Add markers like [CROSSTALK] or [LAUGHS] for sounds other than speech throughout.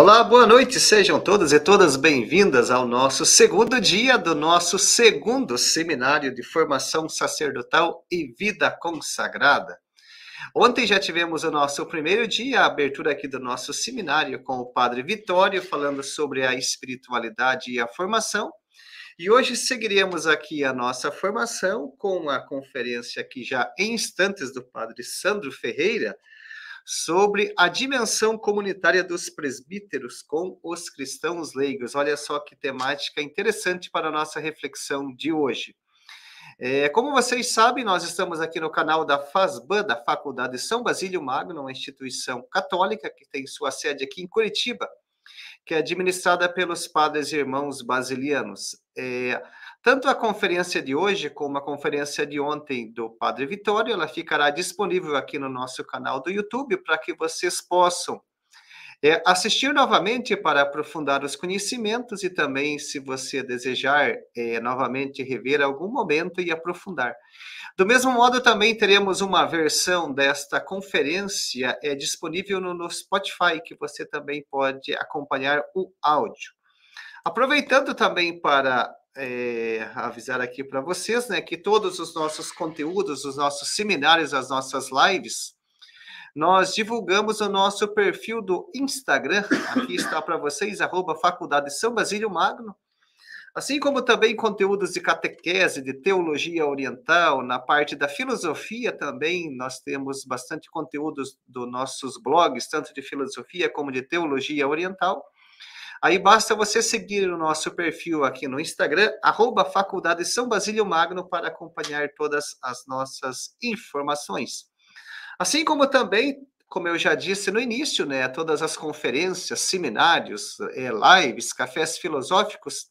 Olá, boa noite, sejam todas e todas bem-vindas ao nosso segundo dia do nosso segundo seminário de formação sacerdotal e vida consagrada. Ontem já tivemos o nosso primeiro dia, a abertura aqui do nosso seminário com o Padre Vitório, falando sobre a espiritualidade e a formação. E hoje seguiremos aqui a nossa formação com a conferência aqui já em instantes do Padre Sandro Ferreira, sobre a dimensão comunitária dos presbíteros com os cristãos leigos. Olha só que temática interessante para a nossa reflexão de hoje. É, como vocês sabem, nós estamos aqui no canal da FASBAN, da Faculdade São Basílio Magno, uma instituição católica que tem sua sede aqui em Curitiba, que é administrada pelos padres e irmãos basilianos. É, tanto a conferência de hoje como a conferência de ontem do Padre Vitório, ela ficará disponível aqui no nosso canal do YouTube para que vocês possam é, assistir novamente para aprofundar os conhecimentos e também, se você desejar, é, novamente rever algum momento e aprofundar. Do mesmo modo, também teremos uma versão desta conferência é, disponível no, no Spotify, que você também pode acompanhar o áudio. Aproveitando também para é, avisar aqui para vocês, né, que todos os nossos conteúdos, os nossos seminários, as nossas lives, nós divulgamos o nosso perfil do Instagram, aqui está para vocês, arroba Faculdade São Basílio Magno, assim como também conteúdos de catequese, de teologia oriental, na parte da filosofia também, nós temos bastante conteúdos dos nossos blogs, tanto de filosofia como de teologia oriental, Aí basta você seguir o nosso perfil aqui no Instagram, arroba Faculdade São Basílio Magno, para acompanhar todas as nossas informações. Assim como também, como eu já disse no início, né, todas as conferências, seminários, é, lives, cafés filosóficos,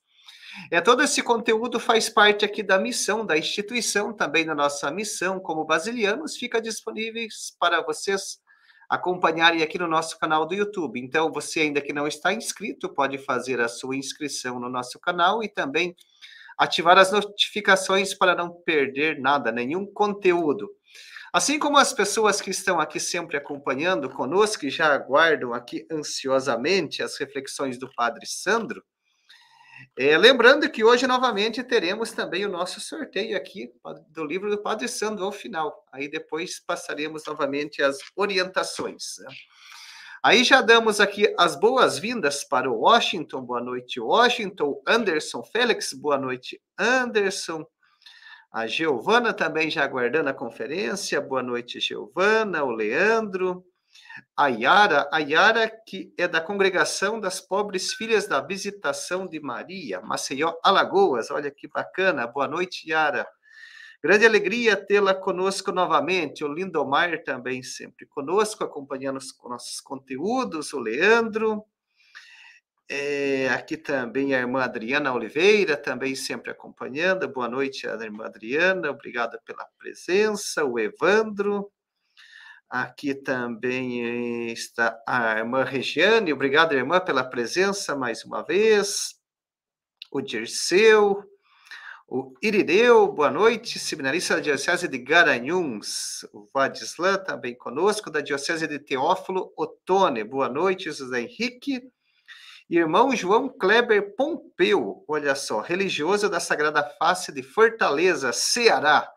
é, todo esse conteúdo faz parte aqui da missão da instituição, também da nossa missão como basilianos, fica disponíveis para vocês acompanharem aqui no nosso canal do YouTube. Então, você ainda que não está inscrito, pode fazer a sua inscrição no nosso canal e também ativar as notificações para não perder nada, nenhum conteúdo. Assim como as pessoas que estão aqui sempre acompanhando conosco e já aguardam aqui ansiosamente as reflexões do Padre Sandro, é, lembrando que hoje, novamente, teremos também o nosso sorteio aqui do livro do Padre Sandro ao final. Aí depois passaremos novamente as orientações. Né? Aí já damos aqui as boas-vindas para o Washington. Boa noite, Washington. Anderson Félix, boa noite, Anderson. A Giovana também já aguardando a conferência. Boa noite, Giovana. O Leandro. A Yara, a Yara que é da congregação das pobres filhas da visitação de Maria, Maceió, Alagoas. Olha que bacana. Boa noite, Yara. Grande alegria tê-la conosco novamente. O Lindomar também sempre conosco, acompanhando os nossos conteúdos. O Leandro. É, aqui também a irmã Adriana Oliveira, também sempre acompanhando. Boa noite, irmã Adriana. Obrigada pela presença. O Evandro. Aqui também está a irmã Regiane. Obrigado, irmã, pela presença mais uma vez. O Dirceu. O Irineu, boa noite, seminarista da Diocese de Garanhuns. O Vadislan também conosco, da Diocese de Teófilo Otone. Boa noite, José Henrique. Irmão João Kleber Pompeu, olha só, religioso da Sagrada Face de Fortaleza, Ceará.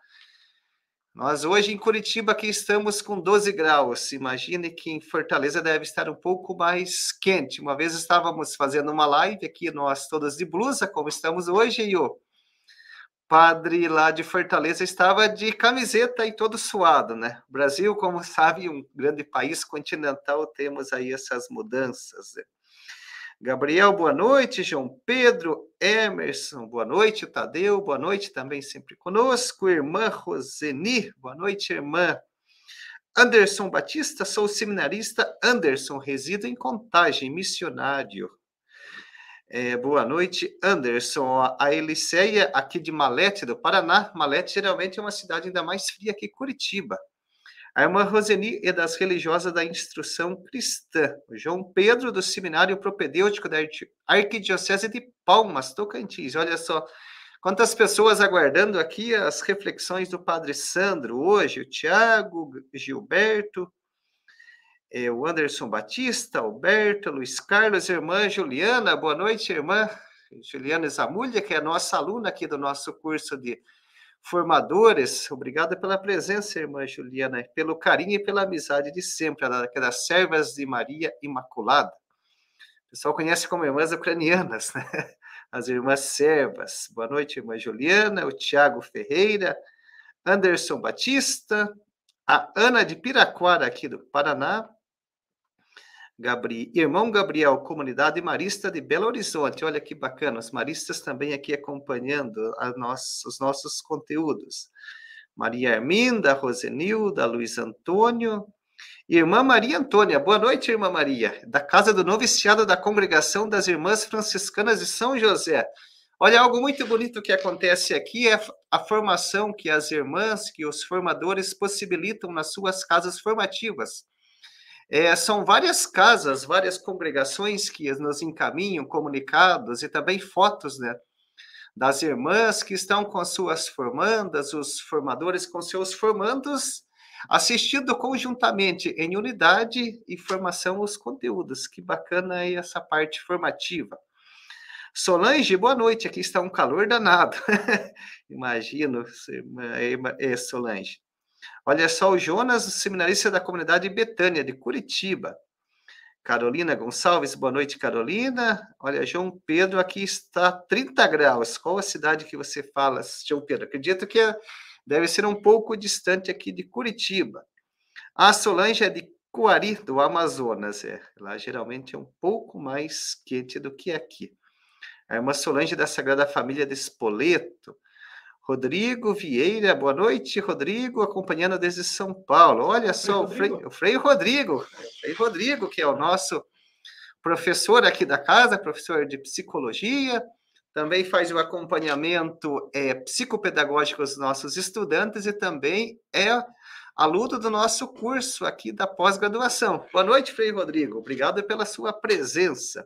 Nós hoje em Curitiba aqui estamos com 12 graus. Imagine que em Fortaleza deve estar um pouco mais quente. Uma vez estávamos fazendo uma live aqui, nós todos de blusa, como estamos hoje, e o padre lá de Fortaleza estava de camiseta e todo suado, né? O Brasil, como sabe, um grande país continental, temos aí essas mudanças. Né? Gabriel, boa noite. João Pedro, Emerson, boa noite. Tadeu, boa noite também sempre conosco. Irmã Roseni, boa noite, irmã. Anderson Batista, sou seminarista Anderson, resido em Contagem, missionário. É, boa noite, Anderson. A Eliceia, aqui de Malete, do Paraná. Malete geralmente é uma cidade ainda mais fria que Curitiba. A irmã Roseni é das religiosas da instrução cristã. O João Pedro, do Seminário Propedêutico da Arquidiocese de Palmas, Tocantins. Olha só quantas pessoas aguardando aqui as reflexões do Padre Sandro hoje. O Tiago, Gilberto, é, o Anderson Batista, Alberto, Luiz Carlos, irmã Juliana, boa noite, irmã Juliana Zamulha, que é nossa aluna aqui do nosso curso de formadores. Obrigada pela presença, irmã Juliana, pelo carinho e pela amizade de sempre, das servas de Maria Imaculada. O pessoal conhece como irmãs ucranianas, né? [LAUGHS] As irmãs servas. Boa noite, irmã Juliana, o Tiago Ferreira, Anderson Batista, a Ana de Piraquara, aqui do Paraná, Gabri... Irmão Gabriel, comunidade marista de Belo Horizonte. Olha que bacana, os maristas também aqui acompanhando os nossos conteúdos. Maria Arminda, Rosenilda, Luiz Antônio. Irmã Maria Antônia, boa noite, irmã Maria, da Casa do Noviciado da Congregação das Irmãs Franciscanas de São José. Olha, algo muito bonito que acontece aqui é a formação que as irmãs, que os formadores possibilitam nas suas casas formativas. É, são várias casas, várias congregações que nos encaminham comunicados e também fotos né, das irmãs que estão com suas formandas, os formadores com seus formandos, assistindo conjuntamente em unidade e formação os conteúdos. Que bacana aí essa parte formativa. Solange, boa noite. Aqui está um calor danado. [LAUGHS] Imagino, é, Solange. Olha só, o Jonas, seminarista da comunidade Betânia, de Curitiba. Carolina Gonçalves, boa noite, Carolina. Olha, João Pedro, aqui está 30 graus. Qual a cidade que você fala, João Pedro? Acredito que deve ser um pouco distante aqui de Curitiba. A Solange é de Coari, do Amazonas. É. Lá geralmente é um pouco mais quente do que aqui. A irmã Solange da Sagrada Família de Espoleto. Rodrigo Vieira, boa noite, Rodrigo, acompanhando desde São Paulo. Olha só, o Frei, o Frei Rodrigo, o Frei Rodrigo, que é o nosso professor aqui da casa, professor de psicologia, também faz o acompanhamento é, psicopedagógico dos nossos estudantes e também é aluno do nosso curso aqui da pós-graduação. Boa noite, Frei Rodrigo. Obrigado pela sua presença.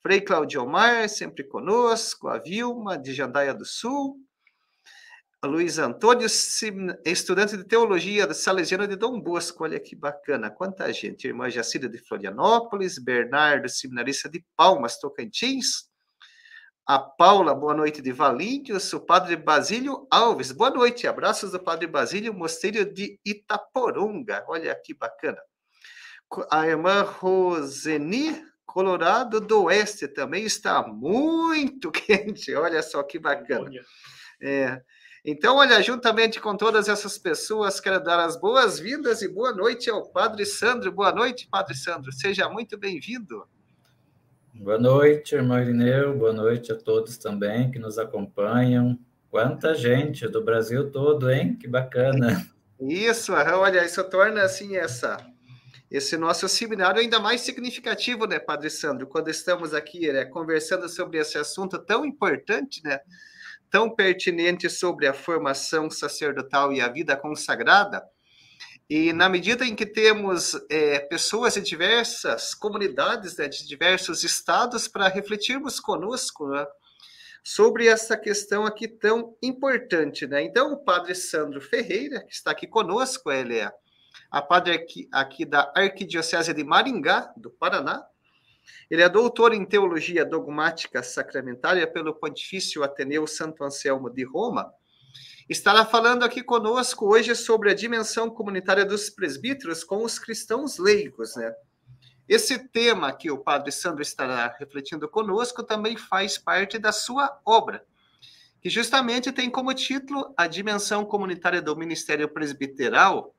Frei Claudio Mar, sempre conosco, a Vilma, de Jandaia do Sul, Luiz Antônio, estudante de teologia da Salesiana de Dom Bosco. Olha que bacana, quanta gente. Irmã Jacida de Florianópolis, Bernardo, seminarista de Palmas, Tocantins. A Paula, boa noite de Valinhos. O padre Basílio Alves, boa noite. Abraços do padre Basílio, mosteiro de Itaporonga. Olha que bacana. A irmã Roseni, Colorado do Oeste, também está muito [LAUGHS] quente. Olha só que bacana. É. Então, olha, juntamente com todas essas pessoas, quero dar as boas-vindas e boa noite ao Padre Sandro. Boa noite, Padre Sandro. Seja muito bem-vindo. Boa noite, irmão Irineu. Boa noite a todos também que nos acompanham. Quanta gente do Brasil todo, hein? Que bacana. Isso, olha, isso torna assim essa esse nosso seminário ainda mais significativo, né, Padre Sandro, quando estamos aqui né, conversando sobre esse assunto tão importante, né, tão pertinente sobre a formação sacerdotal e a vida consagrada. E na medida em que temos é, pessoas de diversas comunidades, né, de diversos estados, para refletirmos conosco né, sobre essa questão aqui tão importante. Né? Então, o padre Sandro Ferreira, que está aqui conosco, ele é a padre aqui, aqui da Arquidiocese de Maringá, do Paraná, ele é doutor em teologia dogmática sacramentária pelo Pontifício Ateneu Santo Anselmo de Roma. Estará falando aqui conosco hoje sobre a dimensão comunitária dos presbíteros com os cristãos leigos, né? Esse tema que o Padre Sandro estará refletindo conosco também faz parte da sua obra, que justamente tem como título A Dimensão Comunitária do Ministério Presbiteral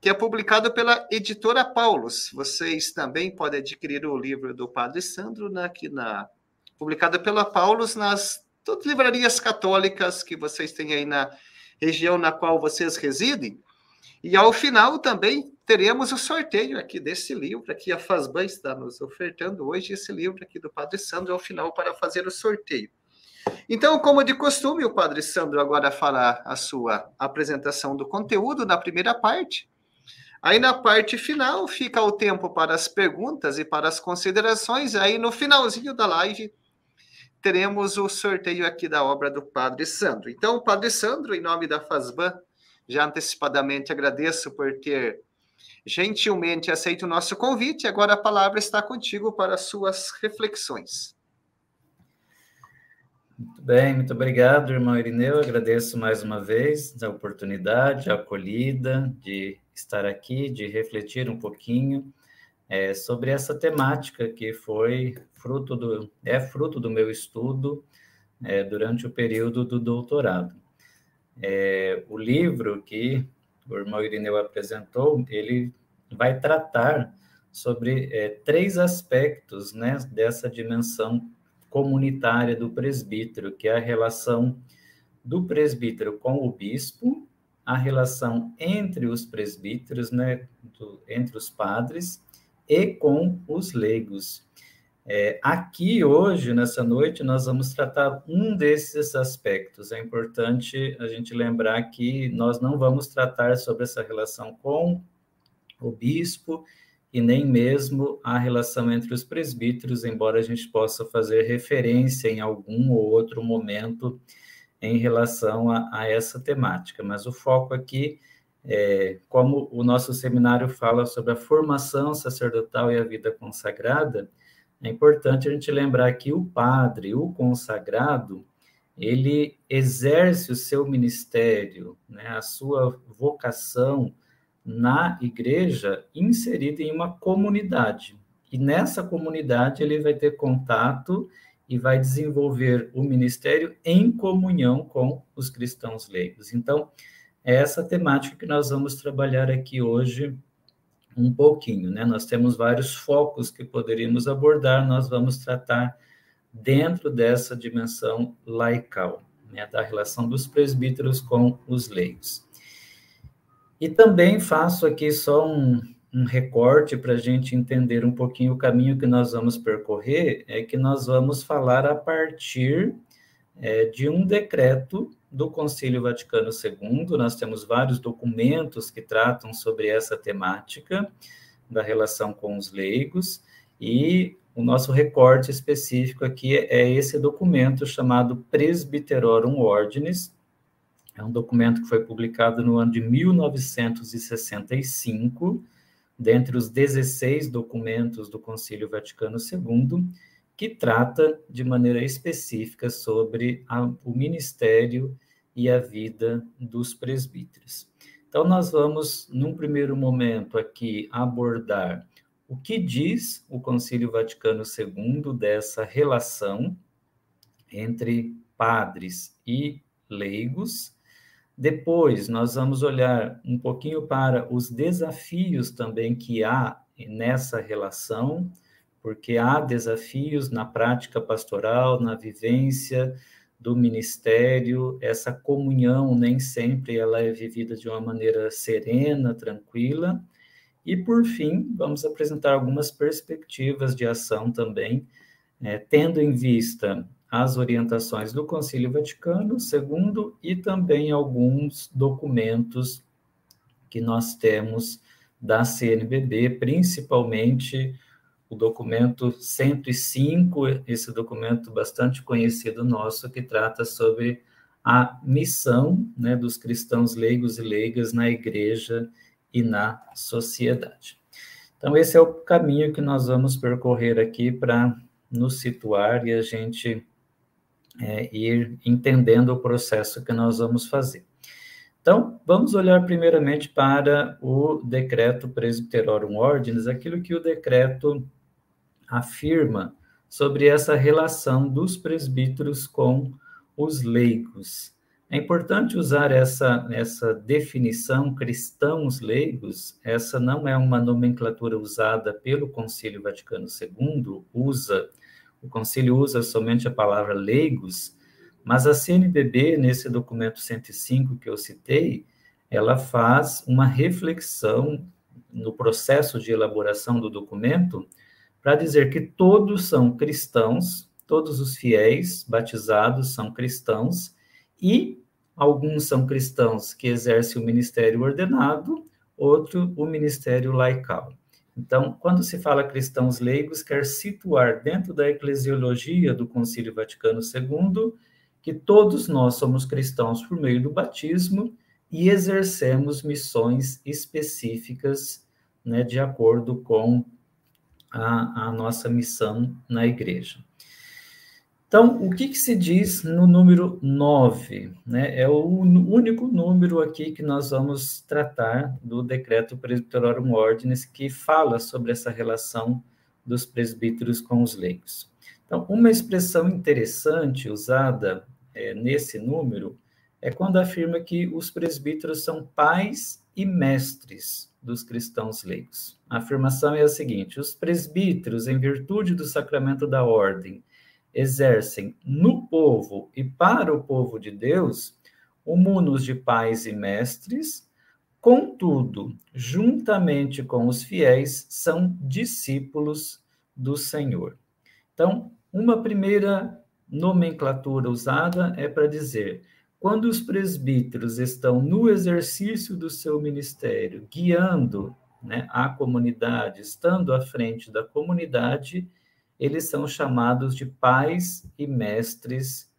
que é publicado pela editora Paulus. Vocês também podem adquirir o livro do Padre Sandro né, aqui na publicado pela Paulus nas todas livrarias católicas que vocês têm aí na região na qual vocês residem. E ao final também teremos o sorteio aqui desse livro, aqui a Fazban está nos ofertando hoje esse livro aqui do Padre Sandro ao final para fazer o sorteio. Então, como de costume, o Padre Sandro agora fará a sua apresentação do conteúdo na primeira parte, Aí na parte final fica o tempo para as perguntas e para as considerações. Aí no finalzinho da live teremos o sorteio aqui da obra do Padre Sandro. Então, Padre Sandro, em nome da FASBAN, já antecipadamente agradeço por ter gentilmente aceita o nosso convite. Agora a palavra está contigo para suas reflexões. Muito bem, muito obrigado, irmão Irineu. Agradeço mais uma vez a oportunidade, a acolhida de estar aqui, de refletir um pouquinho é, sobre essa temática que foi fruto do é fruto do meu estudo é, durante o período do doutorado. É, o livro que o irmão Irineu apresentou, ele vai tratar sobre é, três aspectos né, dessa dimensão comunitária do presbítero, que é a relação do presbítero com o bispo, a relação entre os presbíteros, né, do, entre os padres, e com os leigos. É, aqui, hoje, nessa noite, nós vamos tratar um desses aspectos. É importante a gente lembrar que nós não vamos tratar sobre essa relação com o bispo e nem mesmo a relação entre os presbíteros, embora a gente possa fazer referência em algum ou outro momento em relação a, a essa temática. Mas o foco aqui é, como o nosso seminário fala sobre a formação sacerdotal e a vida consagrada, é importante a gente lembrar que o padre, o consagrado, ele exerce o seu ministério, né, a sua vocação na igreja inserida em uma comunidade. E nessa comunidade ele vai ter contato e vai desenvolver o ministério em comunhão com os cristãos leigos. Então, é essa temática que nós vamos trabalhar aqui hoje um pouquinho, né? Nós temos vários focos que poderíamos abordar, nós vamos tratar dentro dessa dimensão laical, né, da relação dos presbíteros com os leigos. E também faço aqui só um, um recorte para a gente entender um pouquinho o caminho que nós vamos percorrer, é que nós vamos falar a partir é, de um decreto do Concílio Vaticano II. Nós temos vários documentos que tratam sobre essa temática da relação com os leigos, e o nosso recorte específico aqui é esse documento chamado Presbyterorum Ordinis. É um documento que foi publicado no ano de 1965, dentre os 16 documentos do Concílio Vaticano II, que trata de maneira específica sobre a, o ministério e a vida dos presbíteros. Então, nós vamos, num primeiro momento, aqui abordar o que diz o Concílio Vaticano II dessa relação entre padres e leigos. Depois, nós vamos olhar um pouquinho para os desafios também que há nessa relação, porque há desafios na prática pastoral, na vivência do ministério, essa comunhão nem sempre ela é vivida de uma maneira serena, tranquila. E por fim, vamos apresentar algumas perspectivas de ação também, é, tendo em vista as orientações do Concílio Vaticano II e também alguns documentos que nós temos da CNBB, principalmente o documento 105, esse documento bastante conhecido nosso, que trata sobre a missão né, dos cristãos leigos e leigas na igreja e na sociedade. Então, esse é o caminho que nós vamos percorrer aqui para nos situar e a gente é, ir entendendo o processo que nós vamos fazer. Então, vamos olhar primeiramente para o decreto Presbyterorum Ordinis, aquilo que o decreto afirma sobre essa relação dos presbíteros com os leigos. É importante usar essa, essa definição cristãos leigos, essa não é uma nomenclatura usada pelo Concílio Vaticano II, usa, o concílio usa somente a palavra leigos, mas a CNBB, nesse documento 105 que eu citei, ela faz uma reflexão no processo de elaboração do documento para dizer que todos são cristãos, todos os fiéis batizados são cristãos, e alguns são cristãos que exercem o ministério ordenado, outro o ministério laical. Então, quando se fala cristãos leigos, quer situar dentro da eclesiologia do Concílio Vaticano II que todos nós somos cristãos por meio do batismo e exercemos missões específicas né, de acordo com a, a nossa missão na igreja. Então, o que, que, se diz no número 9? Né? É o único número aqui que nós vamos tratar do decreto Presbyterorum Ordinis, que fala sobre essa relação dos presbíteros com os leigos. Então, uma expressão interessante usada é, nesse número é quando afirma que os presbíteros são pais e mestres dos cristãos leigos. A afirmação é a seguinte: os presbíteros, em virtude do sacramento da ordem, exercem no povo e para o povo de Deus munus de pais e mestres, contudo, juntamente com os fiéis, são discípulos do Senhor. Então, uma primeira nomenclatura usada é para dizer quando os presbíteros estão no exercício do seu ministério, guiando né, a comunidade, estando à frente da comunidade, eles são chamados de pais e mestres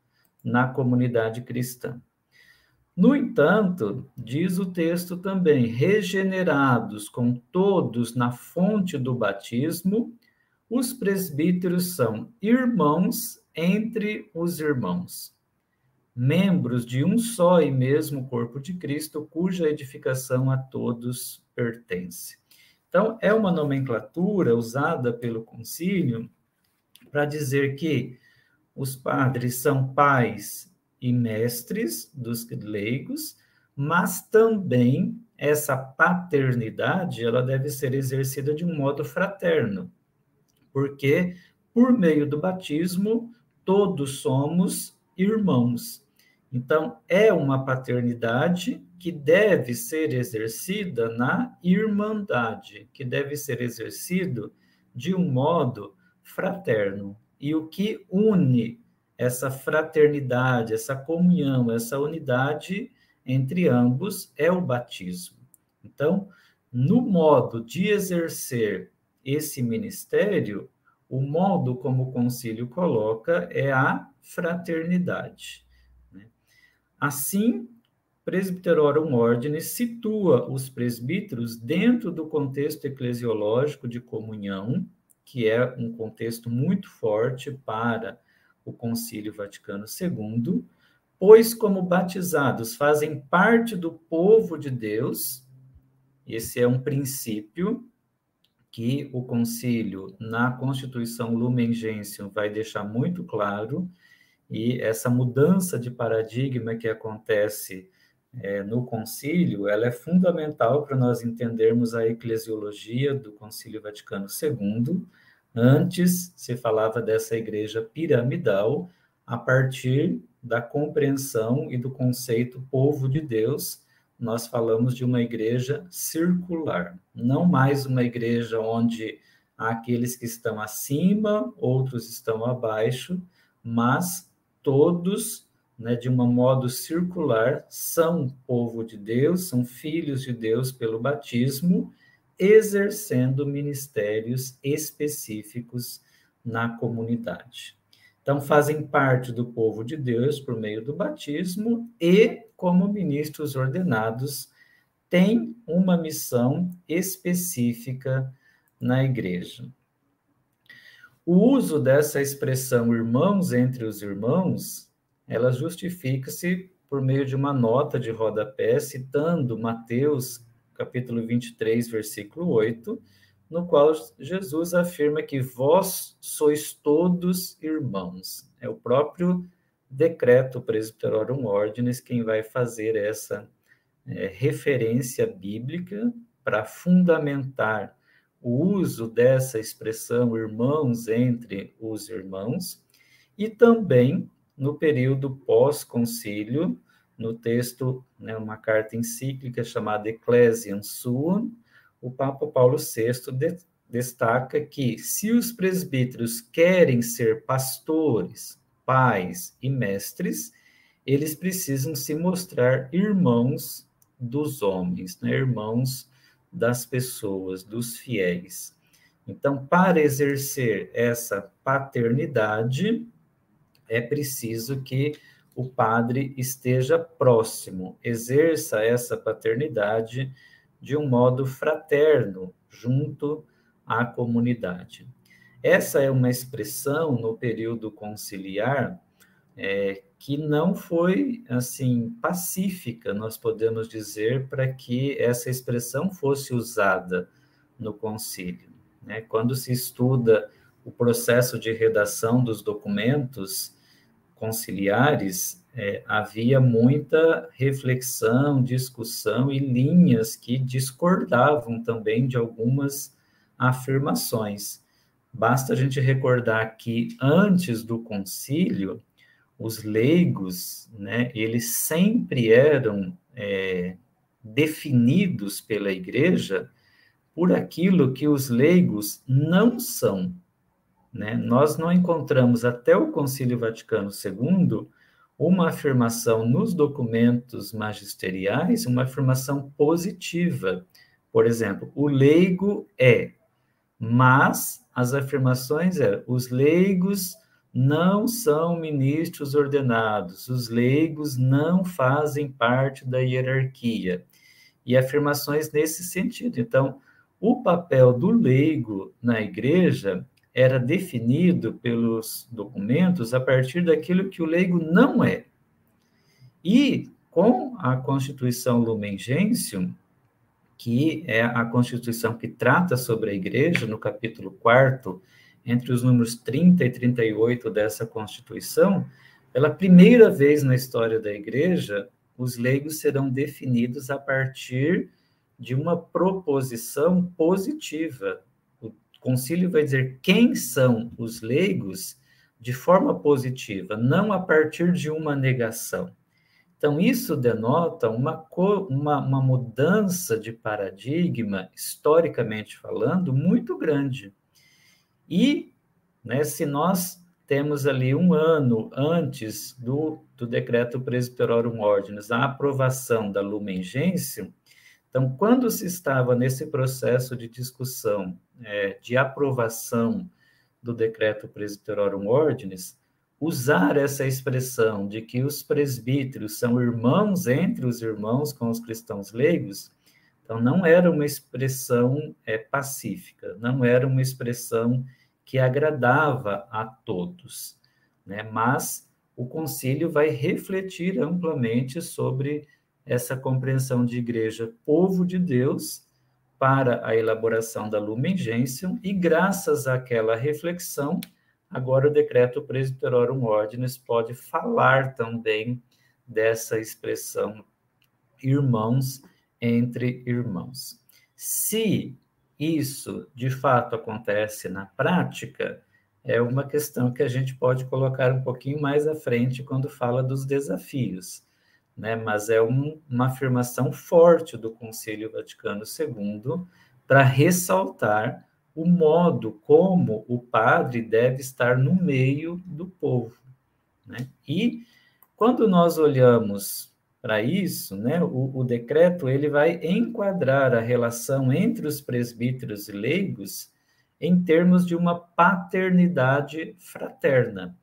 na comunidade cristã. No entanto, diz o texto também, regenerados com todos na fonte do batismo, os presbíteros são irmãos entre os irmãos, membros de um só e mesmo corpo de Cristo, cuja edificação a todos pertence. Então, é uma nomenclatura usada pelo concílio para dizer que os padres são pais e mestres dos leigos, mas também essa paternidade ela deve ser exercida de um modo fraterno, porque por meio do batismo todos somos irmãos. Então é uma paternidade que deve ser exercida na irmandade, que deve ser exercido de um modo fraterno. E o que une essa fraternidade, essa comunhão, essa unidade entre ambos é o batismo. Então, no modo de exercer esse ministério, o modo como o concílio coloca é a fraternidade. Né? Assim, Presbyterorum Ordine situa os presbíteros dentro do contexto eclesiológico de comunhão, que é um contexto muito forte para o Concílio Vaticano II, pois, como batizados, fazem parte do povo de Deus, esse é um princípio que o concílio, na Constituição Lumen Gentium, vai deixar muito claro, e essa mudança de paradigma que acontece é, no concílio, ela é fundamental para nós entendermos a eclesiologia do Concílio Vaticano II. Antes se falava dessa igreja piramidal a partir da compreensão e do conceito povo de Deus. Nós falamos de uma igreja circular, não mais uma igreja onde há aqueles que estão acima, outros estão abaixo, mas todos né, de um modo circular, são povo de Deus, são filhos de Deus pelo batismo, exercendo ministérios específicos na comunidade. Então, fazem parte do povo de Deus por meio do batismo e, como ministros ordenados, têm uma missão específica na igreja. O uso dessa expressão irmãos entre os irmãos ela justifica-se por meio de uma nota de rodapé citando Mateus capítulo 23, versículo 8, no qual Jesus afirma que vós sois todos irmãos. É o próprio decreto Presbyterorum Ordinis quem vai fazer essa é, referência bíblica para fundamentar o uso dessa expressão irmãos entre os irmãos e também no período pós-concílio, no texto, né, uma carta encíclica chamada Ecclesiam Suam, o Papa Paulo VI de, destaca que se os presbíteros querem ser pastores, pais e mestres, eles precisam se mostrar irmãos dos homens, né, irmãos das pessoas, dos fiéis. Então, para exercer essa paternidade, é preciso que o padre esteja próximo, exerça essa paternidade de um modo fraterno, junto à comunidade. Essa é uma expressão no período conciliar é, que não foi assim pacífica, nós podemos dizer, para que essa expressão fosse usada no concílio. Né? Quando se estuda o processo de redação dos documentos conciliares, é, havia muita reflexão, discussão e linhas que discordavam também de algumas afirmações. Basta a gente recordar que antes do concílio, os leigos, né, eles sempre eram é, definidos pela igreja por aquilo que os leigos não são. Né? Nós não encontramos até o Concílio Vaticano II uma afirmação nos documentos magisteriais, uma afirmação positiva. Por exemplo, o leigo é, mas as afirmações é, os leigos não são ministros ordenados, os leigos não fazem parte da hierarquia. E afirmações nesse sentido. Então, o papel do leigo na igreja era definido pelos documentos a partir daquilo que o leigo não é. E com a Constituição Lumen Gentium, que é a Constituição que trata sobre a igreja, no capítulo 4 entre os números 30 e 38 dessa Constituição, pela primeira vez na história da Igreja, os leigos serão definidos a partir de uma proposição positiva. Concílio vai dizer quem são os leigos de forma positiva, não a partir de uma negação. Então, isso denota uma, uma, uma mudança de paradigma, historicamente falando, muito grande. E, né, se nós temos ali um ano antes do, do decreto Presbyterorum Ordinis, a aprovação da Lumen Gentium, então, quando se estava nesse processo de discussão, é, de aprovação do decreto Presbyterorum Ordinis, usar essa expressão de que os presbíteros são irmãos entre os irmãos com os cristãos leigos, então não era uma expressão é, pacífica, não era uma expressão que agradava a todos, né? Mas o concílio vai refletir amplamente sobre essa compreensão de igreja, povo de Deus, para a elaboração da Lumen Gentium, e graças àquela reflexão, agora o decreto Presbyterorum Ordinis pode falar também dessa expressão irmãos entre irmãos. Se isso de fato acontece na prática, é uma questão que a gente pode colocar um pouquinho mais à frente quando fala dos desafios, né? Mas é um, uma afirmação forte do Concílio Vaticano II para ressaltar o modo como o padre deve estar no meio do povo, né? E quando nós olhamos para isso, né, o, o, decreto ele vai enquadrar a relação entre os presbíteros e leigos em termos de uma paternidade fraterna.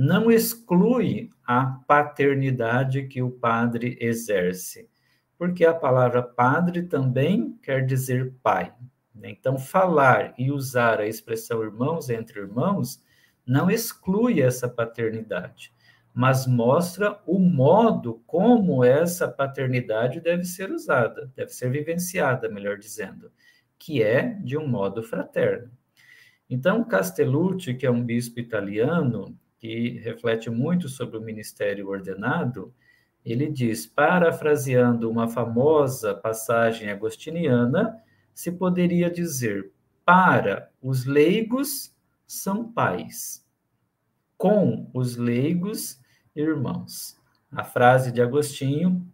Não exclui a paternidade que o padre exerce, porque a palavra padre também quer dizer pai. Né? Então, falar e usar a expressão irmãos entre irmãos não exclui essa paternidade mas mostra o modo como essa paternidade deve ser usada, deve ser vivenciada, melhor dizendo, que é de um modo fraterno. Então, Castellucci, que é um bispo italiano, que reflete muito sobre o ministério ordenado, ele diz, parafraseando uma famosa passagem agostiniana, se poderia dizer: para os leigos são pais, com os leigos irmãos. A frase de Agostinho,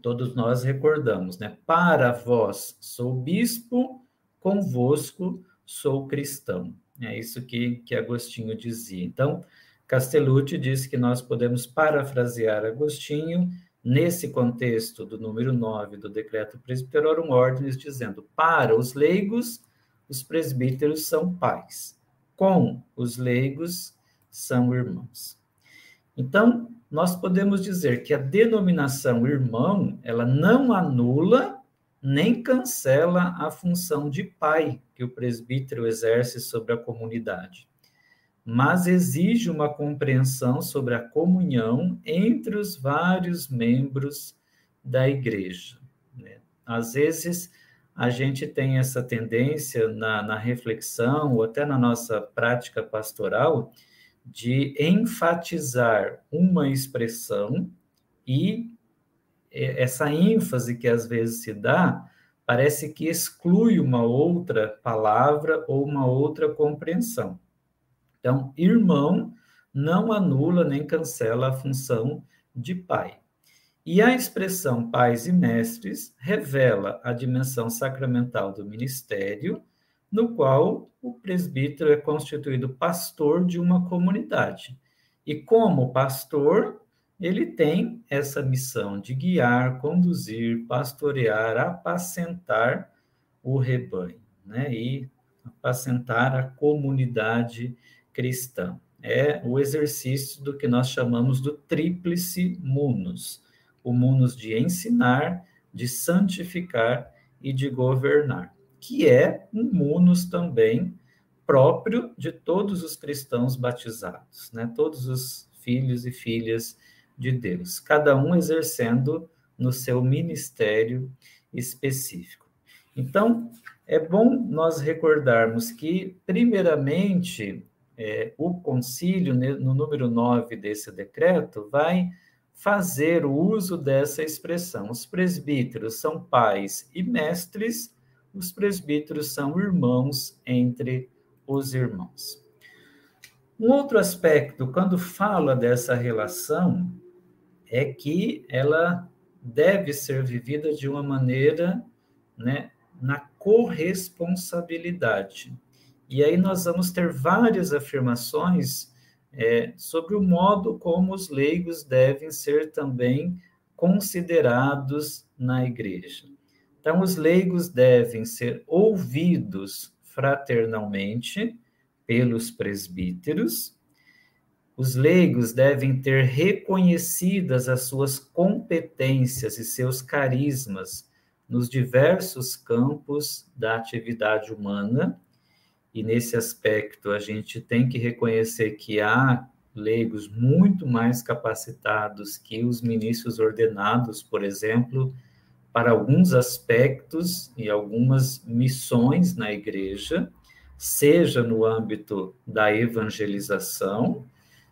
todos nós recordamos, né? Para vós sou bispo, convosco sou cristão. É isso que, que Agostinho dizia. Então, Castellucci diz que nós podemos parafrasear Agostinho nesse contexto do número 9 do Decreto Presbyterorum Ordinis, dizendo: para os leigos, os presbíteros são pais, com os leigos são irmãos. Então, nós podemos dizer que a denominação irmão, ela não anula, nem cancela a função de pai que o presbítero exerce sobre a comunidade, mas exige uma compreensão sobre a comunhão entre os vários membros da igreja. Né? Às vezes, a gente tem essa tendência na, na reflexão, ou até na nossa prática pastoral, de enfatizar uma expressão e essa ênfase que às vezes se dá parece que exclui uma outra palavra ou uma outra compreensão. Então, irmão não anula nem cancela a função de pai. E a expressão pais e mestres revela a dimensão sacramental do ministério, no qual o presbítero é constituído pastor de uma comunidade. E como pastor, ele tem essa missão de guiar, conduzir, pastorear, apacentar o rebanho, né? E apacentar a comunidade cristã. É o exercício do que nós chamamos do tríplice munus, o munus de ensinar, de santificar e de governar, que é um munus também próprio de todos os cristãos batizados, né? Todos os filhos e filhas de Deus, cada um exercendo no seu ministério específico. Então, é bom nós recordarmos que, primeiramente, é, o concílio, né, no número 9 desse decreto, vai fazer o uso dessa expressão. Os presbíteros são pais e mestres, os presbíteros são irmãos entre os irmãos. Um outro aspecto, quando fala dessa relação, é que ela deve ser vivida de uma maneira, né, na corresponsabilidade. E aí nós vamos ter várias afirmações é, sobre o modo como os leigos devem ser também considerados na igreja. Então, os leigos devem ser ouvidos fraternalmente pelos presbíteros, os leigos devem ter reconhecidas as suas competências e seus carismas nos diversos campos da atividade humana, e nesse aspecto a gente tem que reconhecer que há leigos muito mais capacitados que os ministros ordenados, por exemplo, para alguns aspectos e algumas missões na igreja, seja no âmbito da evangelização,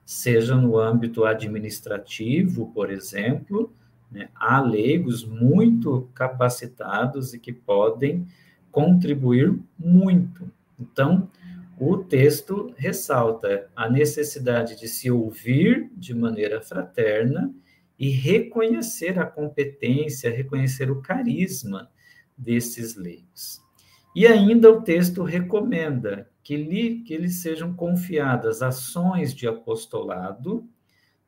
seja no âmbito administrativo, por exemplo, né, há leigos muito capacitados e que podem contribuir muito. Então, o texto ressalta a necessidade de se ouvir de maneira fraterna e reconhecer a competência, reconhecer o carisma desses leigos. E ainda o texto recomenda que, lhe, que lhes sejam confiadas ações de apostolado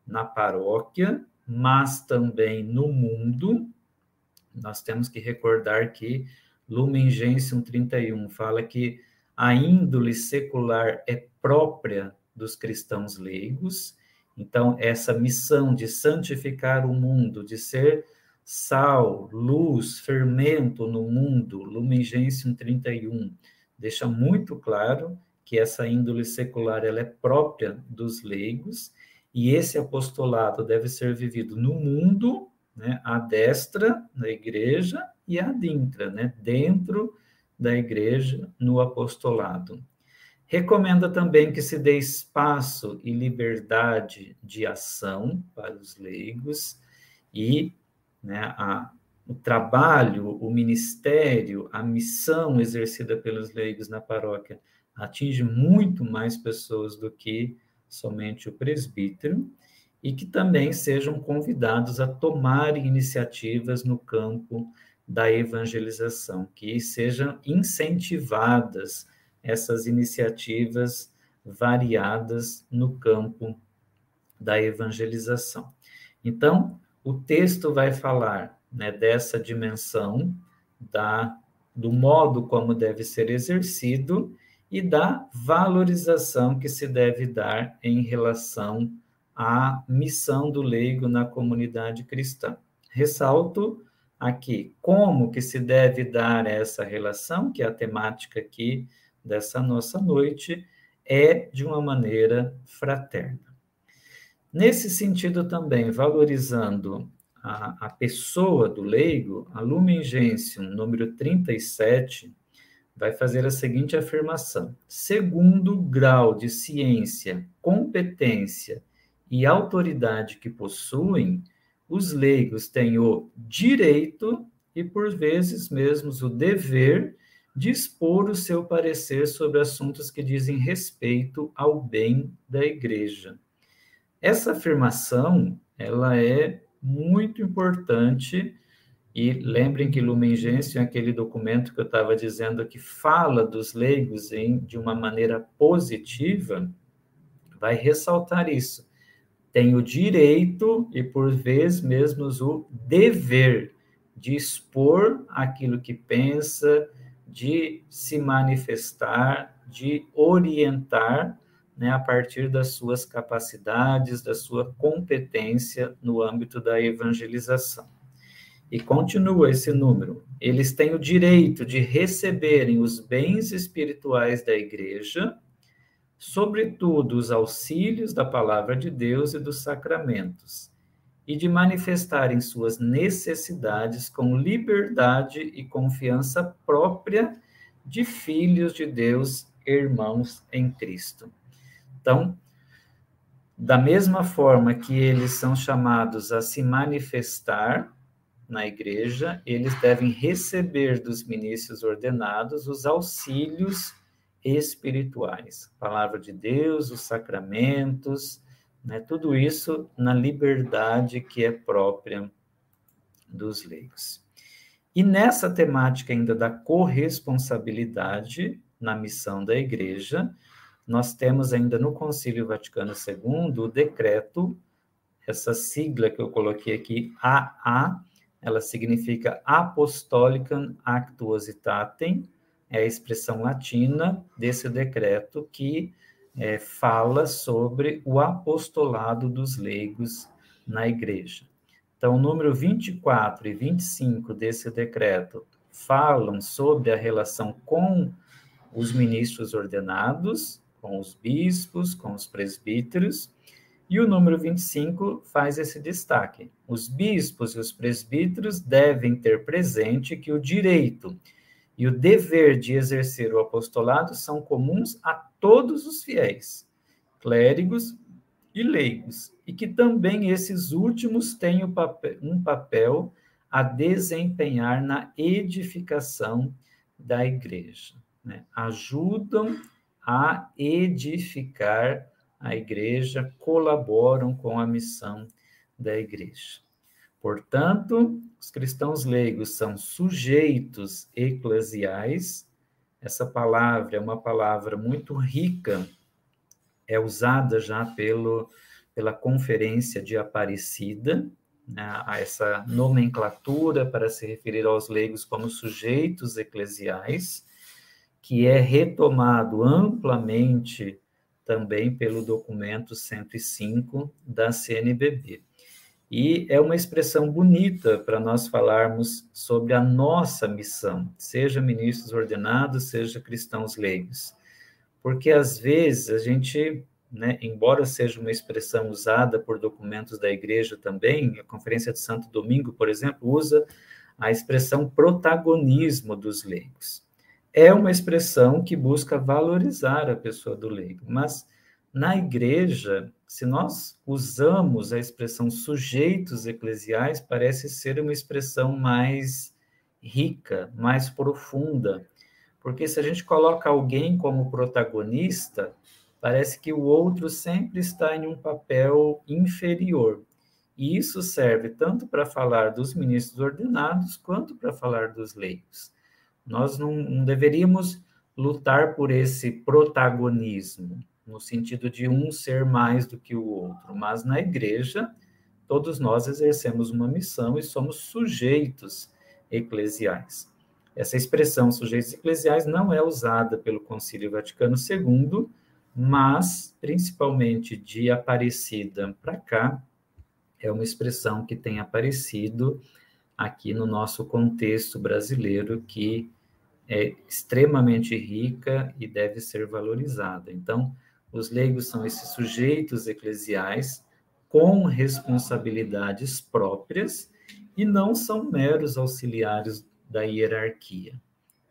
na paróquia, mas também no mundo. Nós temos que recordar que Lumen Gentium 31 fala que a índole secular é própria dos cristãos leigos. Então, essa missão de santificar o mundo, de ser sal, luz, fermento no mundo, Lumen Gentium 31, deixa muito claro que essa índole secular ela é própria dos leigos e esse apostolado deve ser vivido no mundo, né, à destra na igreja e à dintra, né, dentro da igreja no apostolado. Recomenda também que se dê espaço e liberdade de ação para os leigos e né, a, o trabalho, o ministério, a missão exercida pelos leigos na paróquia atinge muito mais pessoas do que somente o presbítero, e que também sejam convidados a tomar iniciativas no campo da evangelização, que sejam incentivadas essas iniciativas variadas no campo da evangelização. Então, o texto vai falar né, dessa dimensão da, do modo como deve ser exercido e da valorização que se deve dar em relação à missão do leigo na comunidade cristã. Ressalto aqui como que se deve dar essa relação, que é a temática aqui dessa nossa noite, é de uma maneira fraterna. Nesse sentido também, valorizando a, a pessoa do leigo, a Lumen Gentium, número 37, vai fazer a seguinte afirmação: segundo grau de ciência, competência e autoridade que possuem, os leigos têm o direito e, por vezes mesmo, o dever de expor o seu parecer sobre assuntos que dizem respeito ao bem da igreja. Essa afirmação, ela é muito importante e lembrem que Lumen Gentium é aquele documento que eu estava dizendo que fala dos leigos em, de uma maneira positiva, vai ressaltar isso. Tem o direito e, por vezes, mesmo o dever de expor aquilo que pensa, de se manifestar, de orientar né, a partir das suas capacidades, da sua competência no âmbito da evangelização. E continua esse número. Eles têm o direito de receberem os bens espirituais da igreja, sobretudo os auxílios da palavra de Deus e dos sacramentos, e de manifestarem suas necessidades com liberdade e confiança própria de filhos de Deus, irmãos em Cristo. Então, da mesma forma que eles são chamados a se manifestar na igreja, eles devem receber dos ministros ordenados os auxílios espirituais, a palavra de Deus, os sacramentos, né, tudo isso na liberdade que é própria dos leigos. E nessa temática ainda da corresponsabilidade na missão da igreja, nós temos ainda no Concílio Vaticano II o decreto, essa sigla que eu coloquei aqui, AA, ela significa Apostolicam Actuositatem, é a expressão latina desse decreto que é, fala sobre o apostolado dos leigos na igreja. Então, o número 24 e 25 desse decreto falam sobre a relação com os ministros ordenados, com os bispos, com os presbíteros, e o número 25 faz esse destaque. Os bispos e os presbíteros devem ter presente que o direito e o dever de exercer o apostolado são comuns a todos os fiéis, clérigos e leigos, e que também esses últimos têm um papel a desempenhar na edificação da igreja. Né? Ajudam a edificar a igreja, colaboram com a missão da igreja. Portanto, os cristãos leigos são sujeitos eclesiais. Essa palavra é uma palavra muito rica, é usada já pelo, pela Conferência de Aparecida, né, a essa nomenclatura para se referir aos leigos como sujeitos eclesiais, que é retomado amplamente também pelo documento 105 da CNBB. E é uma expressão bonita para nós falarmos sobre a nossa missão, seja ministros ordenados, seja cristãos leigos. Porque às vezes a gente, né, embora seja uma expressão usada por documentos da igreja também, a Conferência de Santo Domingo, por exemplo, usa a expressão protagonismo dos leigos é uma expressão que busca valorizar a pessoa do leigo, mas na igreja, se nós usamos a expressão sujeitos eclesiais, parece ser uma expressão mais rica, mais profunda, porque se a gente coloca alguém como protagonista, parece que o outro sempre está em um papel inferior. E isso serve tanto para falar dos ministros ordenados quanto para falar dos leigos. Nós não, não deveríamos lutar por esse protagonismo, no sentido de um ser mais do que o outro, mas na igreja, todos nós exercemos uma missão e somos sujeitos eclesiais. Essa expressão sujeitos eclesiais não é usada pelo Concílio Vaticano II, mas principalmente de Aparecida para cá, é uma expressão que tem aparecido aqui no nosso contexto brasileiro, que é extremamente rica e deve ser valorizada. Então, os leigos são esses sujeitos eclesiais com responsabilidades próprias e não são meros auxiliares da hierarquia.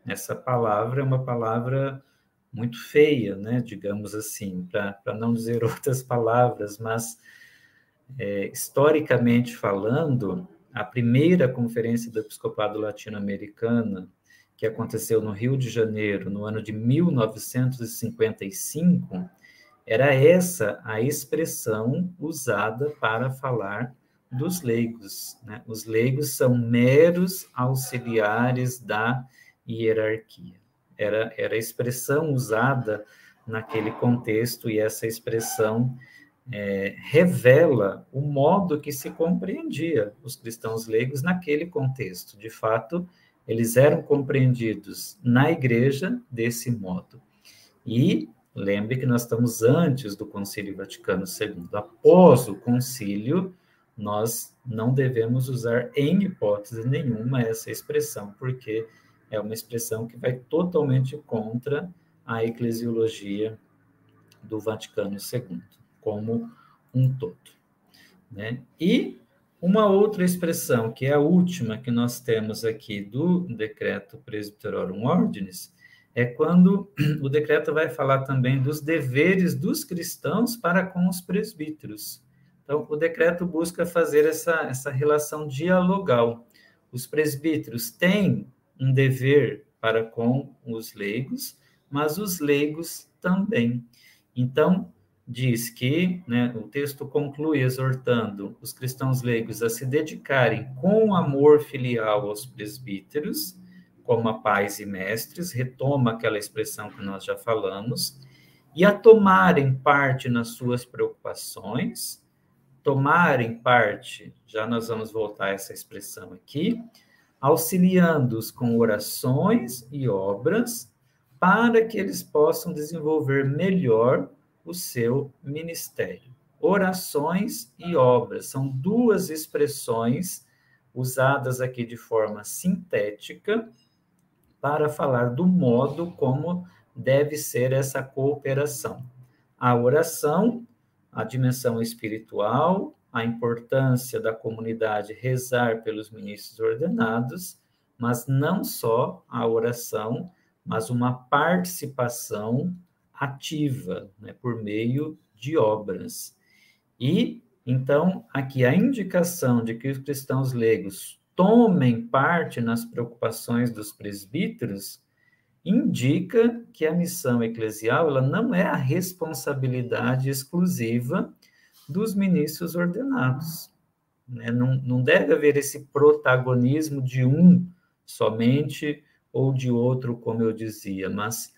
Essa palavra é uma palavra muito feia, né, digamos assim, para não dizer [LAUGHS] outras palavras, mas é, historicamente falando, a primeira conferência do episcopado latino-americana, que aconteceu no Rio de Janeiro no ano de 1955, era essa a expressão usada para falar dos leigos. Né? Os leigos são meros auxiliares da hierarquia. Era, era a expressão usada naquele contexto, e essa expressão é, revela o modo que se compreendia os cristãos leigos naquele contexto. De fato, eles eram compreendidos na igreja desse modo. E lembre que nós estamos antes do Concílio Vaticano II. Após o concílio, nós não devemos usar em hipótese nenhuma essa expressão, porque é uma expressão que vai totalmente contra a eclesiologia do Vaticano II como um todo. Né? E uma outra expressão, que é a última que nós temos aqui do decreto Presbyterorum Ordinis, é quando [CLEARS THROAT] o decreto vai falar também dos deveres dos cristãos para com os presbíteros. Então, o decreto busca fazer essa, essa relação dialogal. Os presbíteros têm um dever para com os leigos, mas os leigos também. Então, diz que né, o texto conclui exortando os cristãos leigos a se dedicarem com amor filial aos presbíteros, como a pais e mestres, retoma aquela expressão que nós já falamos, e a tomarem parte nas suas preocupações, tomarem parte, já nós vamos voltar a essa expressão aqui, auxiliando-os com orações e obras, para que eles possam desenvolver melhor o seu ministério. Orações e obras são duas expressões usadas aqui de forma sintética para falar do modo como deve ser essa cooperação. A oração, a dimensão espiritual, a importância da comunidade rezar pelos ministros ordenados, mas não só a oração, mas uma participação ativa, né, por meio de obras. E, então, aqui a indicação de que os cristãos leigos tomem parte nas preocupações dos presbíteros indica que a missão eclesial ela não é a responsabilidade exclusiva dos ministros ordenados. Né? Não, não deve haver esse protagonismo de um somente ou de outro, como eu dizia, mas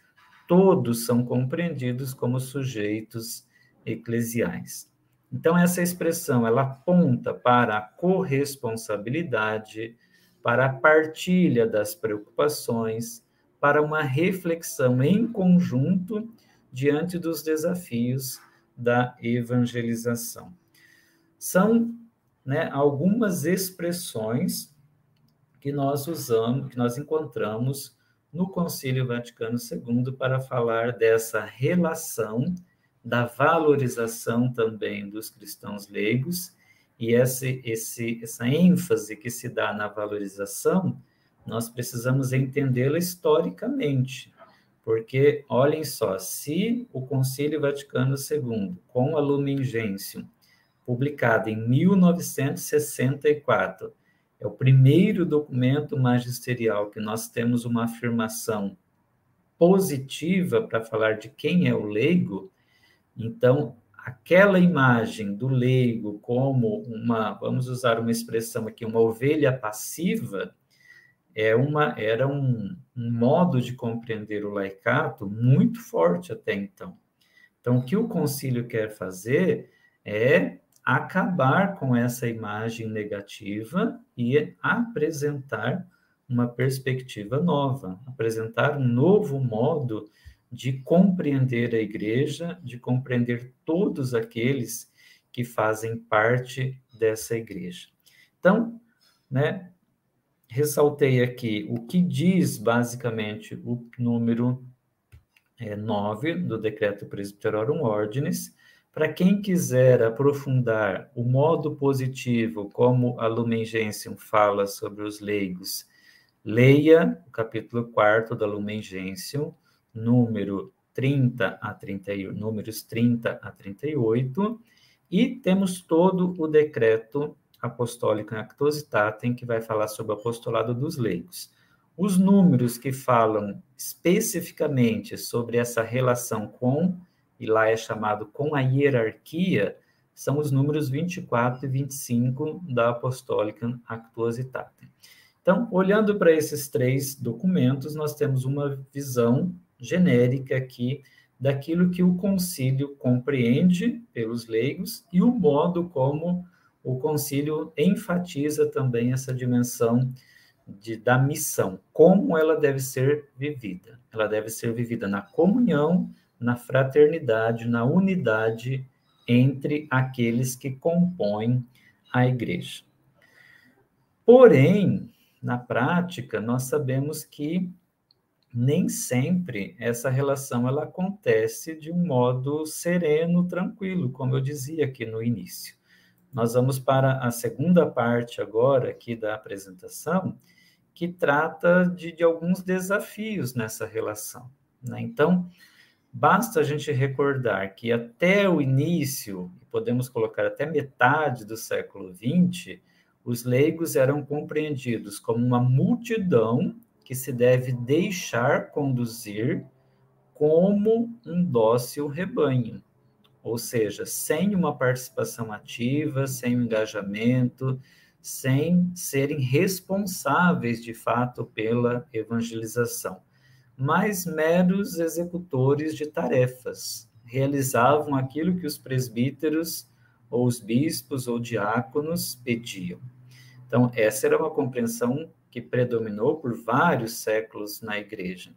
todos são compreendidos como sujeitos eclesiais. Então essa expressão ela aponta para a corresponsabilidade, para a partilha das preocupações, para uma reflexão em conjunto diante dos desafios da evangelização. São né, algumas expressões que nós usamos, que nós encontramos no Concílio Vaticano II para falar dessa relação da valorização também dos cristãos leigos e esse, esse, essa ênfase que se dá na valorização, nós precisamos entendê-la historicamente, porque olhem só, se o Concílio Vaticano II, com a Lumen Gentium, publicada em 1964, é o primeiro documento magisterial que nós temos uma afirmação positiva para falar de quem é o leigo. Então, aquela imagem do leigo como uma, vamos usar uma expressão aqui, uma ovelha passiva, é uma, era um, um modo de compreender o laicato muito forte até então. Então, o que o concílio quer fazer é acabar com essa imagem negativa e apresentar uma perspectiva nova, apresentar um novo modo de compreender a igreja, de compreender todos aqueles que fazem parte dessa igreja. Então, né, ressaltei aqui o que diz basicamente o número é, 9 do Decreto Presbyterorum Ordinis. Para quem quiser aprofundar o modo positivo, como a Lumen Gentium fala sobre os leigos, leia o capítulo 4 da Lumen Gentium, número 30 a 31, números 30 a 38, e temos todo o decreto apostólico em Actuositatem, que vai falar sobre o apostolado dos leigos. Os números que falam especificamente sobre essa relação com, e lá é chamado com a hierarquia, são os números 24 e 25 da Apostólica Actuositatem. Então, olhando para esses três documentos, nós temos uma visão genérica aqui daquilo que o concílio compreende pelos leigos e o modo como o concílio enfatiza também essa dimensão de, da missão, como ela deve ser vivida. Ela deve ser vivida na comunhão, na fraternidade, na unidade entre aqueles que compõem a igreja. Porém, na prática, nós sabemos que nem sempre essa relação ela acontece de um modo sereno, tranquilo, como eu dizia aqui no início. Nós vamos para a segunda parte agora aqui da apresentação, que trata de, de alguns desafios nessa relação. Né? Então, basta a gente recordar que até o início, podemos colocar até metade do século XX, os leigos eram compreendidos como uma multidão que se deve deixar conduzir como um dócil rebanho, ou seja, sem uma participação ativa, sem um engajamento, sem serem responsáveis de fato pela evangelização, mas meros executores de tarefas. Realizavam aquilo que os presbíteros, ou os bispos, ou diáconos pediam. Então, essa era uma compreensão que predominou por vários séculos na igreja.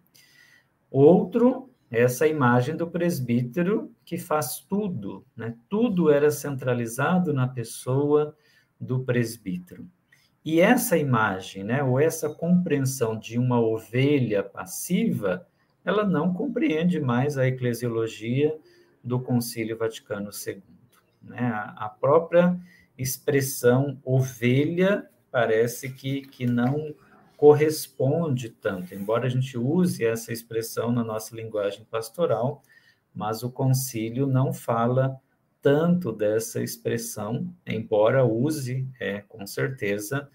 Outro, essa imagem do presbítero que faz tudo, né? Tudo era centralizado na pessoa do presbítero. E essa imagem, né, ou essa compreensão de uma ovelha passiva, ela não compreende mais a eclesiologia do Concílio Vaticano II. Né? A própria expressão ovelha parece que, que não corresponde tanto, embora a gente use essa expressão na nossa linguagem pastoral, mas o concílio não fala tanto dessa expressão, embora use, é, com certeza,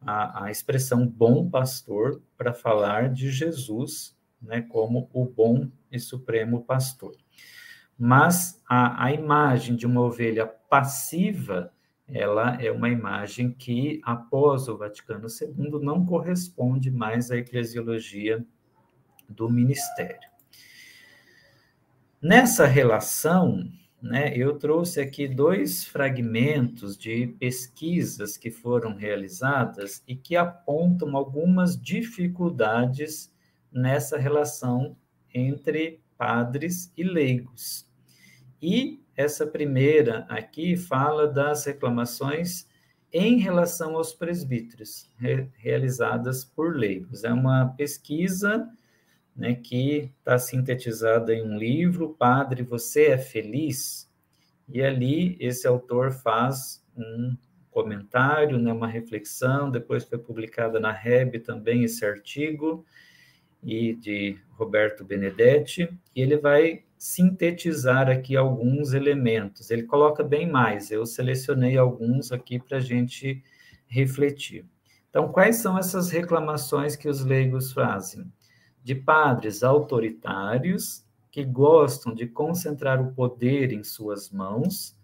a, a expressão bom pastor para falar de Jesus, né, como o bom e supremo pastor. Mas a, a imagem de uma ovelha passiva, ela é uma imagem que, após o Vaticano II, não corresponde mais à eclesiologia do ministério. Nessa relação, né, eu trouxe aqui dois fragmentos de pesquisas que foram realizadas e que apontam algumas dificuldades nessa relação entre padres e leigos. E essa primeira aqui fala das reclamações em relação aos presbíteros, re realizadas por leigos. É uma pesquisa né, que está sintetizada em um livro, Padre, Você é Feliz? E ali esse autor faz um comentário, né, uma reflexão, depois foi publicada na REB também esse artigo, e de Roberto Benedetti, e ele vai sintetizar aqui alguns elementos. Ele coloca bem mais, eu selecionei alguns aqui para a gente refletir. Então, quais são essas reclamações que os leigos fazem? de padres autoritários que gostam de concentrar o poder em suas mãos,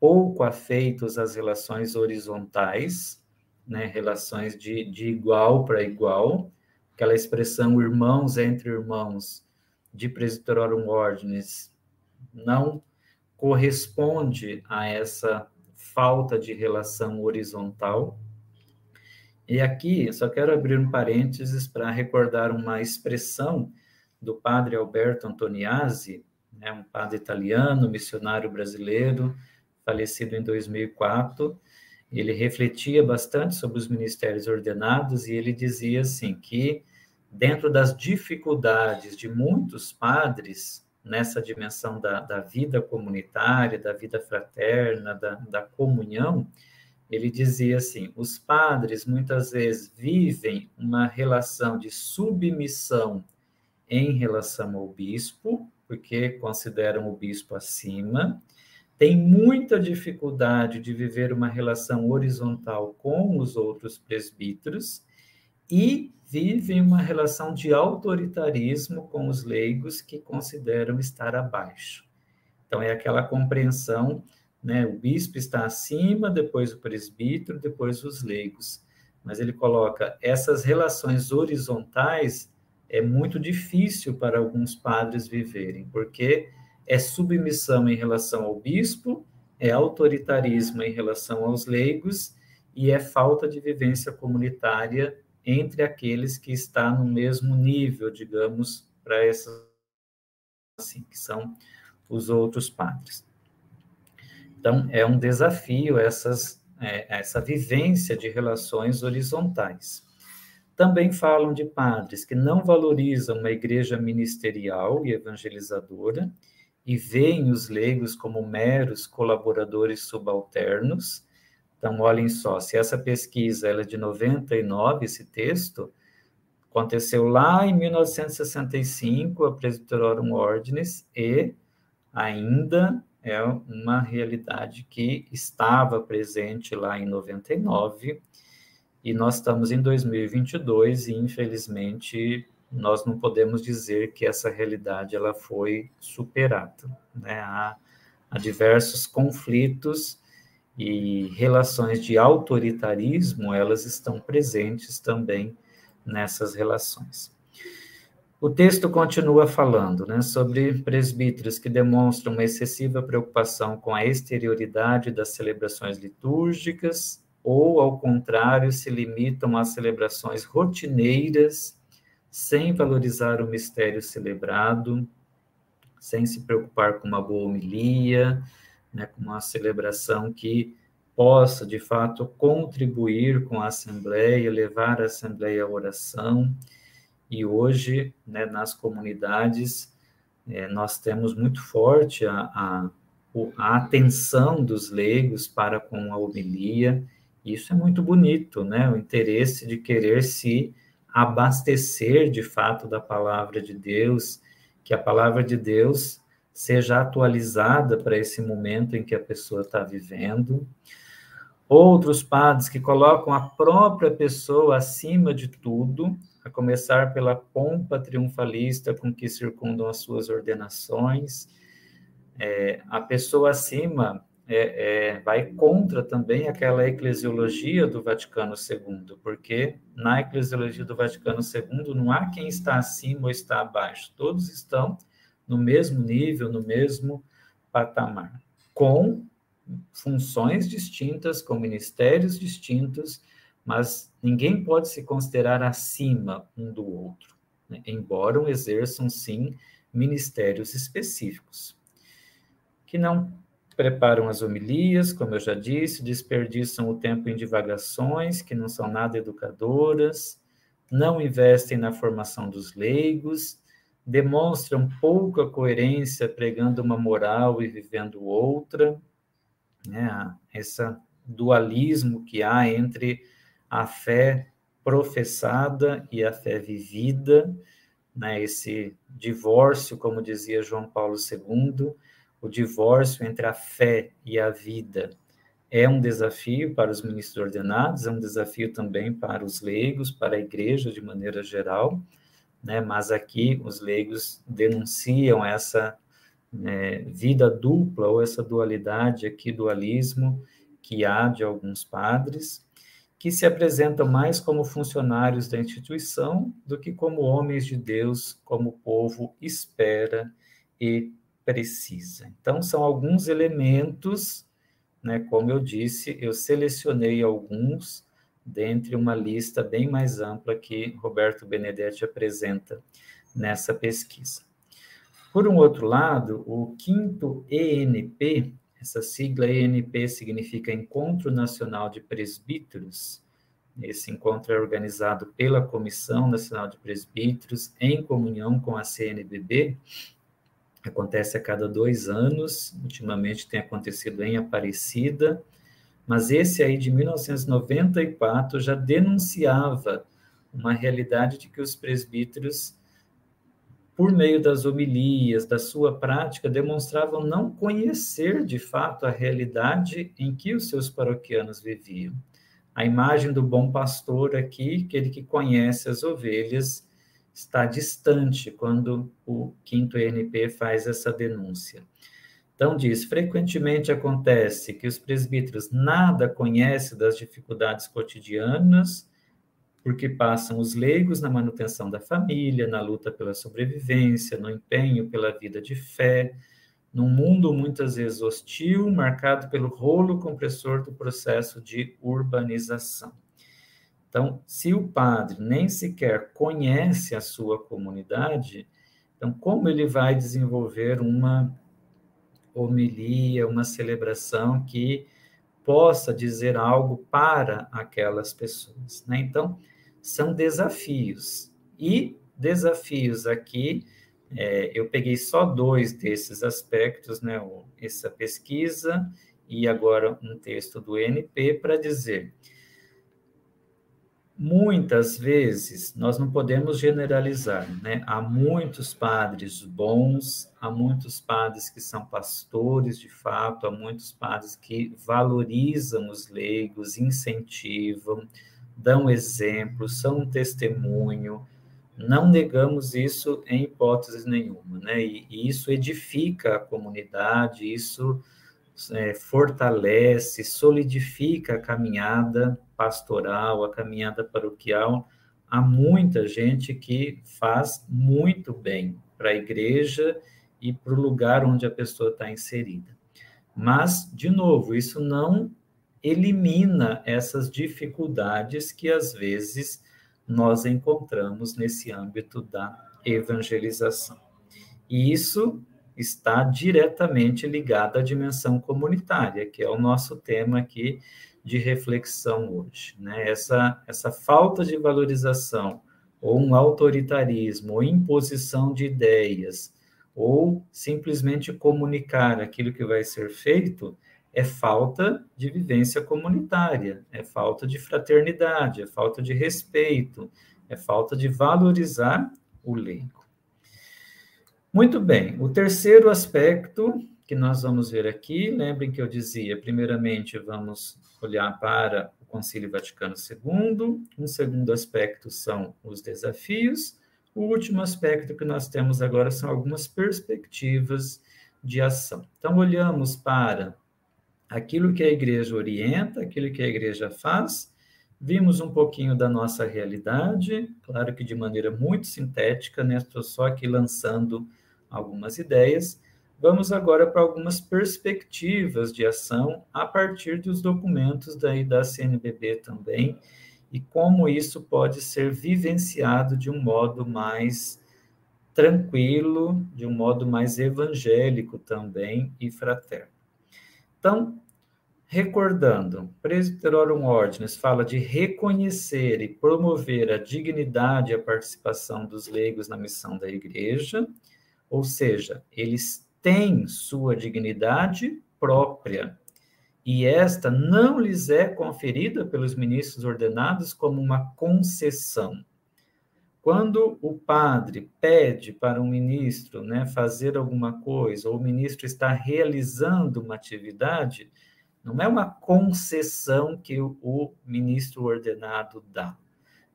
pouco afeitos às relações horizontais, né, relações de, de igual para igual, aquela expressão irmãos entre irmãos de Presbyterorum Ordinis não corresponde a essa falta de relação horizontal, e aqui, só quero abrir um parênteses para recordar uma expressão do padre Alberto Antoniazzi, né, um padre italiano, missionário brasileiro, falecido em 2004. ele refletia bastante sobre os ministérios ordenados e ele dizia assim que dentro das dificuldades de muitos padres nessa dimensão da, da vida comunitária, da vida fraterna, da, da comunhão, ele dizia assim: os padres muitas vezes vivem uma relação de submissão em relação ao bispo, porque consideram o bispo acima, tem muita dificuldade de viver uma relação horizontal com os outros presbíteros e vivem uma relação de autoritarismo com os leigos que consideram estar abaixo. Então, é aquela compreensão, né? O bispo está acima, depois o presbítero, depois os leigos. Mas ele coloca essas relações horizontais é muito difícil para alguns padres viverem, porque é submissão em relação ao bispo, é autoritarismo em relação aos leigos e é falta de vivência comunitária entre aqueles que está no mesmo nível, digamos, para essas assim, que são os outros padres. Então, é um desafio essas, é, essa vivência de relações horizontais. Também falam de padres que não valorizam uma igreja ministerial e evangelizadora e veem os leigos como meros colaboradores subalternos então, olhem só, se essa pesquisa ela é de 99, esse texto, aconteceu lá em 1965, a Presbyterorum Ordinis, e ainda é uma realidade que estava presente lá em 99, e nós estamos em 2022 e, infelizmente, nós não podemos dizer que essa realidade ela foi superada. Né? Há, há diversos conflitos e relações de autoritarismo, elas estão presentes também nessas relações. O texto continua falando né, sobre presbíteros que demonstram uma excessiva preocupação com a exterioridade das celebrações litúrgicas, ou, ao contrário, se limitam às celebrações rotineiras, sem valorizar o mistério celebrado, sem se preocupar com uma boa homilia, né, com uma celebração que possa, de fato, contribuir com a Assembleia, levar a Assembleia à oração. E hoje, né, nas comunidades, é, nós temos muito forte a, a, a, atenção dos leigos para com a homilia. Isso é muito bonito, né? O interesse de querer se abastecer, de fato, da palavra de Deus, que a palavra de Deus seja atualizada para esse momento em que a pessoa está vivendo. Outros padres que colocam a própria pessoa acima de tudo, a começar pela pompa triunfalista com que circundam as suas ordenações. É, a pessoa acima é, é, vai contra também aquela eclesiologia do Vaticano II, porque na eclesiologia do Vaticano II não há quem está acima ou está abaixo, todos estão no mesmo nível, no mesmo patamar, com funções distintas, com ministérios distintos, mas ninguém pode se considerar acima um do outro, né? embora exerçam, sim, ministérios específicos, que não preparam as homilias, como eu já disse, desperdiçam o tempo em divagações que não são nada educadoras, não investem na formação dos leigos, demonstram pouca coerência pregando uma moral e vivendo outra, né? Esse dualismo que há entre a fé professada e a fé vivida, né? Esse divórcio, como dizia João Paulo II, o divórcio entre a fé e a vida é um desafio para os ministros ordenados, é um desafio também para os leigos, para a igreja de maneira geral né? mas aqui os leigos denunciam essa né, vida dupla ou essa dualidade aqui, dualismo que há de alguns padres, que se apresentam mais como funcionários da instituição do que como homens de Deus, como o povo espera e precisa. Então, são alguns elementos, né, como eu disse, eu selecionei alguns dentre uma lista bem mais ampla que Roberto Benedetti apresenta nessa pesquisa. Por um outro lado, o quinto ENP essa sigla ENP significa Encontro Nacional de Presbíteros. Esse encontro é organizado pela Comissão Nacional de Presbíteros em comunhão com a CNBB. Acontece a cada dois anos, ultimamente tem acontecido em Aparecida, mas esse aí de 1994 já denunciava uma realidade de que os presbíteros por meio das homilias, da sua prática, demonstravam não conhecer de fato a realidade em que os seus paroquianos viviam. A imagem do bom pastor aqui, aquele que conhece as ovelhas, está distante quando o quinto ENP faz essa denúncia. Então, diz: frequentemente acontece que os presbíteros nada conhecem das dificuldades cotidianas porque passam os leigos na manutenção da família, na luta pela sobrevivência, no empenho pela vida de fé, num mundo muitas vezes hostil, marcado pelo rolo compressor do processo de urbanização. Então, se o padre nem sequer conhece a sua comunidade, então como ele vai desenvolver uma homilia, uma celebração que possa dizer algo para aquelas pessoas, né? Então, são desafios. E desafios aqui, é, eu peguei só dois desses aspectos, né, essa pesquisa e agora um texto do NP para dizer. Muitas vezes nós não podemos generalizar, né? Há muitos padres bons, há muitos padres que são pastores de fato, há muitos padres que valorizam os leigos, incentivam, dão exemplo, são um testemunho. Não negamos isso em hipótese nenhuma, né? E, e isso edifica a comunidade, isso é, fortalece, solidifica a caminhada pastoral, a caminhada paroquial. Há muita gente que faz muito bem para a igreja e para o lugar onde a pessoa está inserida. Mas, de novo, isso não elimina essas dificuldades que às vezes nós encontramos nesse âmbito da evangelização. E isso está diretamente ligado à dimensão comunitária, que é o nosso tema aqui de reflexão hoje. Né? Essa, essa falta de valorização, ou um autoritarismo, ou imposição de ideias, ou simplesmente comunicar aquilo que vai ser feito, é falta de vivência comunitária, é falta de fraternidade, é falta de respeito, é falta de valorizar o leigo. Muito bem, o terceiro aspecto que nós vamos ver aqui, lembrem que eu dizia, primeiramente vamos olhar para o Concílio Vaticano II, um segundo aspecto são os desafios, o último aspecto que nós temos agora são algumas perspectivas de ação. Então, olhamos para aquilo que a igreja orienta, aquilo que a igreja faz. Vimos um pouquinho da nossa realidade, claro que de maneira muito sintética, né? Estou só aqui lançando algumas ideias. Vamos agora para algumas perspectivas de ação a partir dos documentos daí da CNBB também e como isso pode ser vivenciado de um modo mais tranquilo, de um modo mais evangélico também e fraterno. Então, recordando, Presbyterorum Ordens fala de reconhecer e promover a dignidade e a participação dos leigos na missão da igreja, ou seja, eles têm sua dignidade própria, e esta não lhes é conferida pelos ministros ordenados como uma concessão. Quando o padre pede para um ministro né, fazer alguma coisa, ou o ministro está realizando uma atividade, não é uma concessão que o, ministro ordenado dá.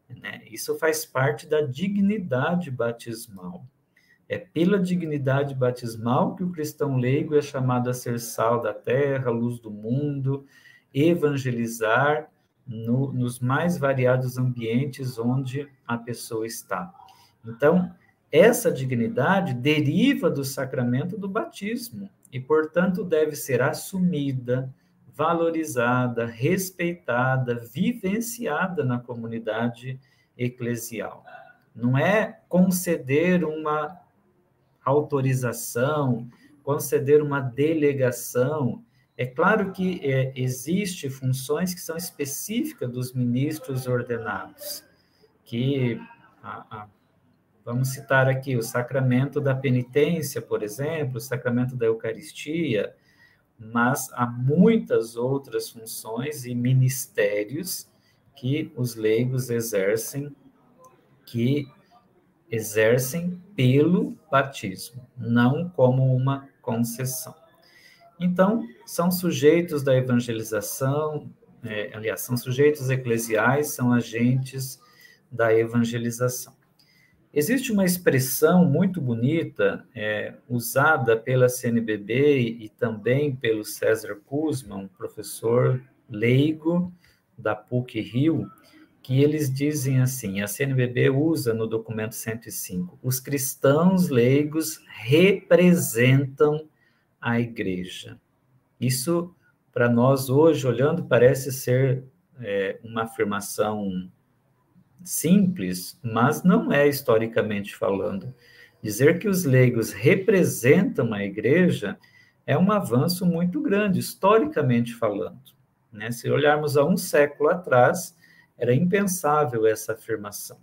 Né? Isso faz parte da dignidade batismal. É pela dignidade batismal que o cristão leigo é chamado a ser sal da terra, luz do mundo, evangelizar no, nos mais variados ambientes onde a pessoa está. Então, essa dignidade deriva do sacramento do batismo e, portanto, deve ser assumida, valorizada, respeitada, vivenciada na comunidade eclesial. Não é conceder uma autorização, conceder uma delegação. É claro que é, existe funções que são específicas dos ministros ordenados, que a, a, vamos citar aqui o sacramento da penitência, por exemplo, o sacramento da Eucaristia, mas há muitas outras funções e ministérios que os leigos exercem, que exercem pelo batismo, não como uma concessão. Então, são sujeitos da evangelização, é, aliás, são sujeitos eclesiais, são agentes da evangelização. Existe uma expressão muito bonita, é, usada pela CNBB e também pelo César Kuzman, professor leigo da PUC Rio, que eles dizem assim: a CNBB usa no documento 105, os cristãos leigos representam a igreja. Isso, para nós hoje, olhando, parece ser é, uma afirmação simples, mas não é historicamente falando. Dizer que os leigos representam a igreja é um avanço muito grande, historicamente falando. Né? Se olharmos a um século atrás, era impensável essa afirmação.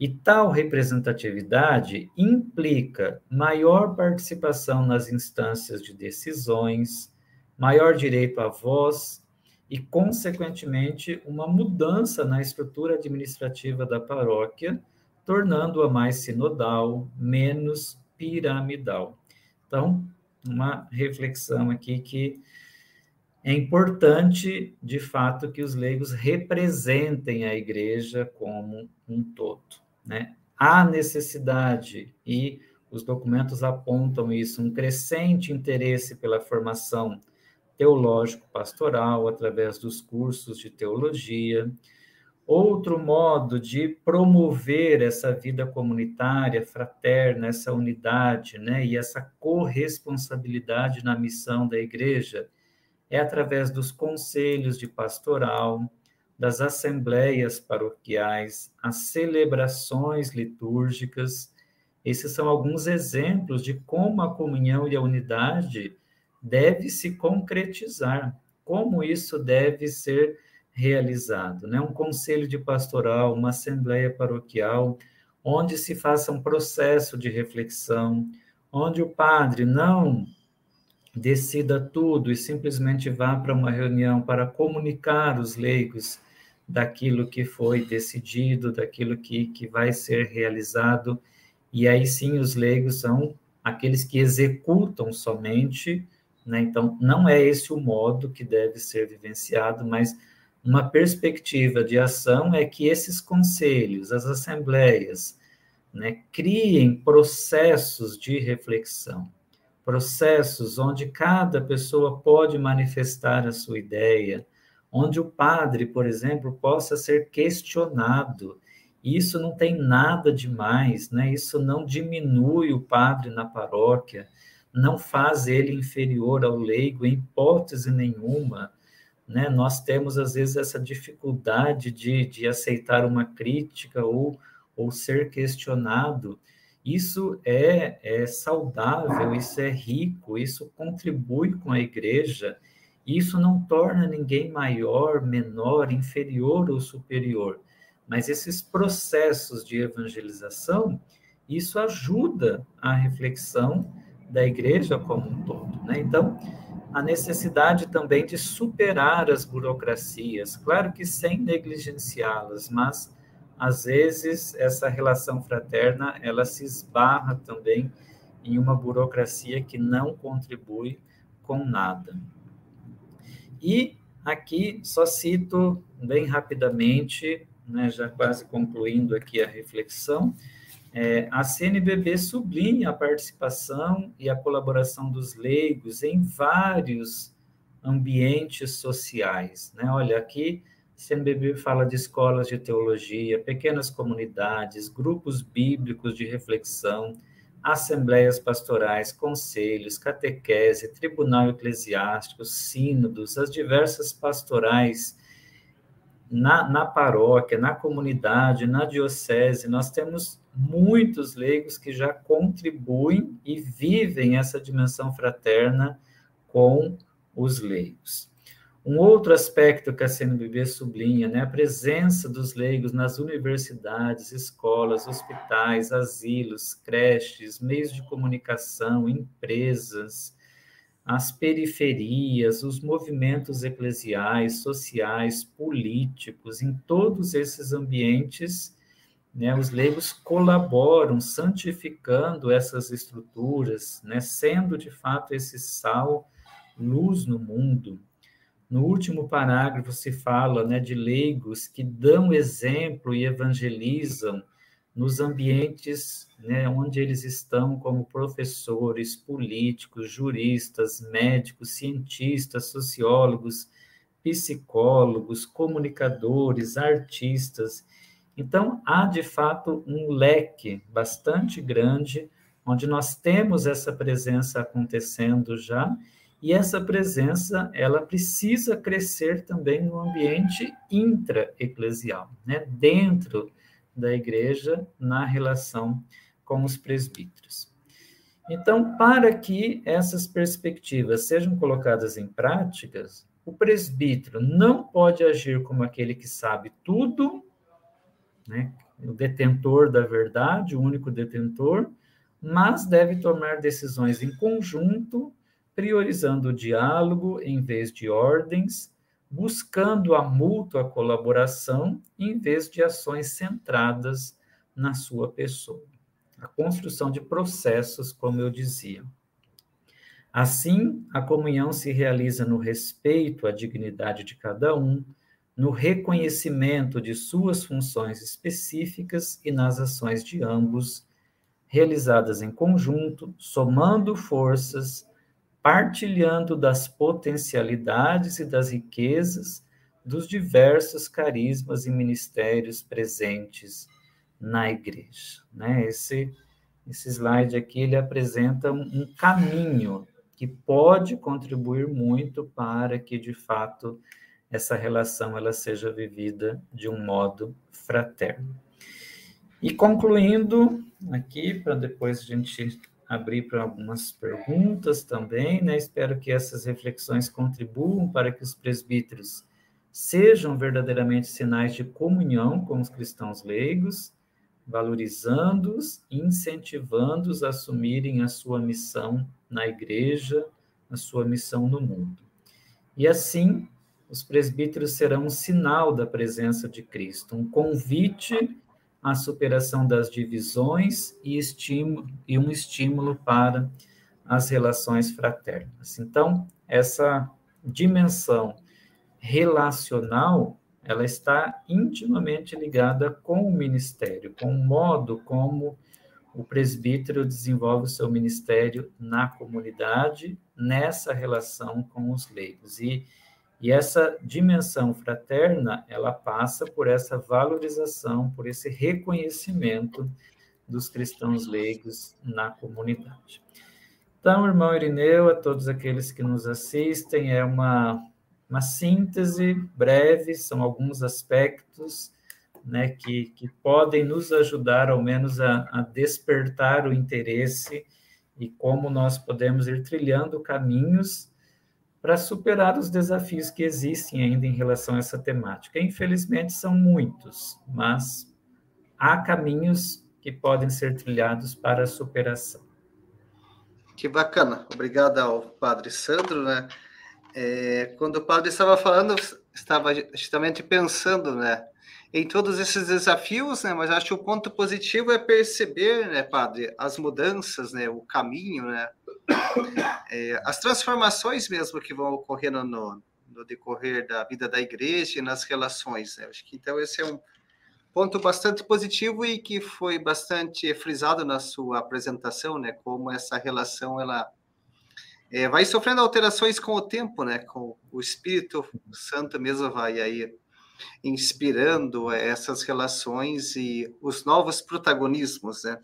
E tal representatividade implica maior participação nas instâncias de decisões, maior direito à voz e, consequentemente, uma mudança na estrutura administrativa da paróquia, tornando-a mais sinodal, menos piramidal. Então, uma reflexão aqui que é importante, de fato, que os leigos representem a igreja como um todo. Né? Há necessidade, e os documentos apontam isso, um crescente interesse pela formação teológico-pastoral, através dos cursos de teologia. Outro modo de promover essa vida comunitária, fraterna, essa unidade, né, e essa corresponsabilidade na missão da igreja é através dos conselhos de pastoral, das assembleias paroquiais, as celebrações litúrgicas. Esses são alguns exemplos de como a comunhão e a unidade deve se concretizar, como isso deve ser realizado, né? Um conselho de pastoral, uma assembleia paroquial, onde se faça um processo de reflexão, onde o padre não decida tudo e simplesmente vá para uma reunião para comunicar os leigos daquilo que foi decidido, daquilo que, que vai ser realizado, e aí sim os leigos são aqueles que executam somente né? Então, não é esse o modo que deve ser vivenciado, mas uma perspectiva de ação é que esses conselhos, as assembleias, né, criem processos de reflexão, processos onde cada pessoa pode manifestar a sua ideia, onde o padre, por exemplo, possa ser questionado. Isso não tem nada de mais, né? Isso não diminui o padre na paróquia não faz ele inferior ao leigo em hipótese nenhuma. Né? Nós temos, às vezes, essa dificuldade de, de aceitar uma crítica ou, ou ser questionado. Isso é, é saudável, isso é rico, isso contribui com a igreja, isso não torna ninguém maior, menor, inferior ou superior. Mas esses processos de evangelização, isso ajuda a reflexão da igreja como um todo. Né? Então, a necessidade também de superar as burocracias, claro que sem negligenciá-las, mas às vezes essa relação fraterna ela se esbarra também em uma burocracia que não contribui com nada. E aqui só cito bem rapidamente, né, já quase concluindo aqui a reflexão, é, a CNBB sublinha a participação e a colaboração dos leigos em vários ambientes sociais. Né? Olha, aqui CNBB fala de escolas de teologia, pequenas comunidades, grupos bíblicos de reflexão, assembleias pastorais, conselhos, catequese, tribunal eclesiástico, sínodos, as diversas pastorais na, na paróquia, na comunidade, na diocese, nós temos muitos leigos que já contribuem e vivem essa dimensão fraterna com os leigos. Um outro aspecto que a CNBB sublinha, né, a presença dos leigos nas universidades, escolas, hospitais, asilos, creches, meios de comunicação, empresas, as periferias, os movimentos eclesiais, sociais, políticos, em todos esses ambientes, né, os leigos colaboram, santificando essas estruturas, né, sendo de fato esse sal, luz no mundo. No último parágrafo se fala né, de leigos que dão exemplo e evangelizam nos ambientes né, onde eles estão como professores, políticos, juristas, médicos, cientistas, sociólogos, psicólogos, comunicadores, artistas. Então, há de fato um leque bastante grande onde nós temos essa presença acontecendo já e essa presença, ela precisa crescer também no ambiente intra-eclesial, né? dentro da igreja, na relação com os presbíteros. Então, para que essas perspectivas sejam colocadas em práticas, o presbítero não pode agir como aquele que sabe tudo, né? o detentor da verdade, o único detentor, mas deve tomar decisões em conjunto priorizando o diálogo em vez de ordens, buscando a mútua colaboração em vez de ações centradas na sua pessoa. A construção de processos, como eu dizia. Assim, a comunhão se realiza no respeito à dignidade de cada um, no reconhecimento de suas funções específicas e nas ações de ambos, realizadas em conjunto, somando forças partilhando das potencialidades e das riquezas dos diversos carismas e ministérios presentes na igreja. Né? Esse, esse slide aqui ele apresenta um, caminho que pode contribuir muito para que, de fato, essa relação ela seja vivida de um modo fraterno. E concluindo aqui, para depois a gente abrir para algumas perguntas também, né? Espero que essas reflexões contribuam para que os presbíteros sejam verdadeiramente sinais de comunhão com os cristãos leigos, valorizando-os incentivando-os a assumirem a sua missão na igreja, a sua missão no mundo. E assim, os presbíteros serão um sinal da presença de Cristo, um convite a superação das divisões e, estímulo, e um estímulo para as relações fraternas. Então, essa dimensão relacional, ela está intimamente ligada com o ministério, com o modo como o presbítero desenvolve o seu ministério na comunidade, nessa relação com os leigos. E e essa dimensão fraterna, ela passa por essa valorização, por esse reconhecimento dos cristãos leigos na comunidade. Então, irmão Irineu, a todos aqueles que nos assistem, é uma, uma síntese breve, são alguns aspectos né, que, que podem nos ajudar, ao menos, a, a despertar o interesse e como nós podemos ir trilhando caminhos para superar os desafios que existem ainda em relação a essa temática. Infelizmente, são muitos, mas há caminhos que podem ser trilhados para a superação. Que bacana. Obrigado ao Padre Sandro, né? É, quando o Padre estava falando, estava justamente pensando, né? Em todos esses desafios, né? Mas acho que o ponto positivo é perceber, né, Padre, as mudanças, né? O caminho, né? [COUGHS] é, as transformações mesmo que vão ocorrendo no, no, decorrer da vida da igreja e nas relações. Né? Acho que então esse é um ponto bastante positivo e que foi bastante frisado na sua apresentação, né? Como essa relação ela é, vai sofrendo alterações com o tempo, né? Com o Espírito Santo mesmo vai aí inspirando essas relações e os novos protagonismos, né?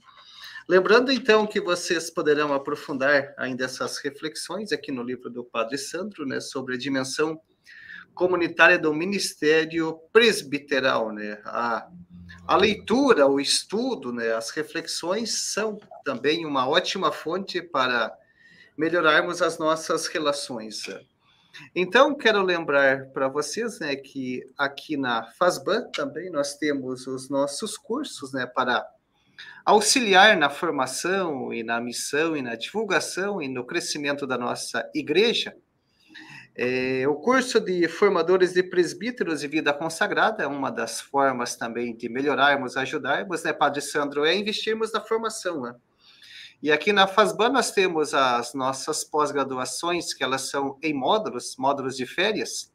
Lembrando, então, que vocês poderão aprofundar ainda essas reflexões aqui no livro do Padre Sandro, né, sobre a dimensão comunitária do ministério presbiteral, né? A, a leitura, o estudo, né, as reflexões são também uma ótima fonte para melhorarmos as nossas relações. Então, quero lembrar para vocês né, que aqui na FASBAN também nós temos os nossos cursos né, para auxiliar na formação e na missão e na divulgação e no crescimento da nossa igreja. É, o curso de formadores de presbíteros e vida consagrada é uma das formas também de melhorarmos, ajudarmos, né, Padre Sandro, é investirmos na formação. Né? E aqui na FASBAN nós temos as nossas pós-graduações, que elas são em módulos, módulos de férias.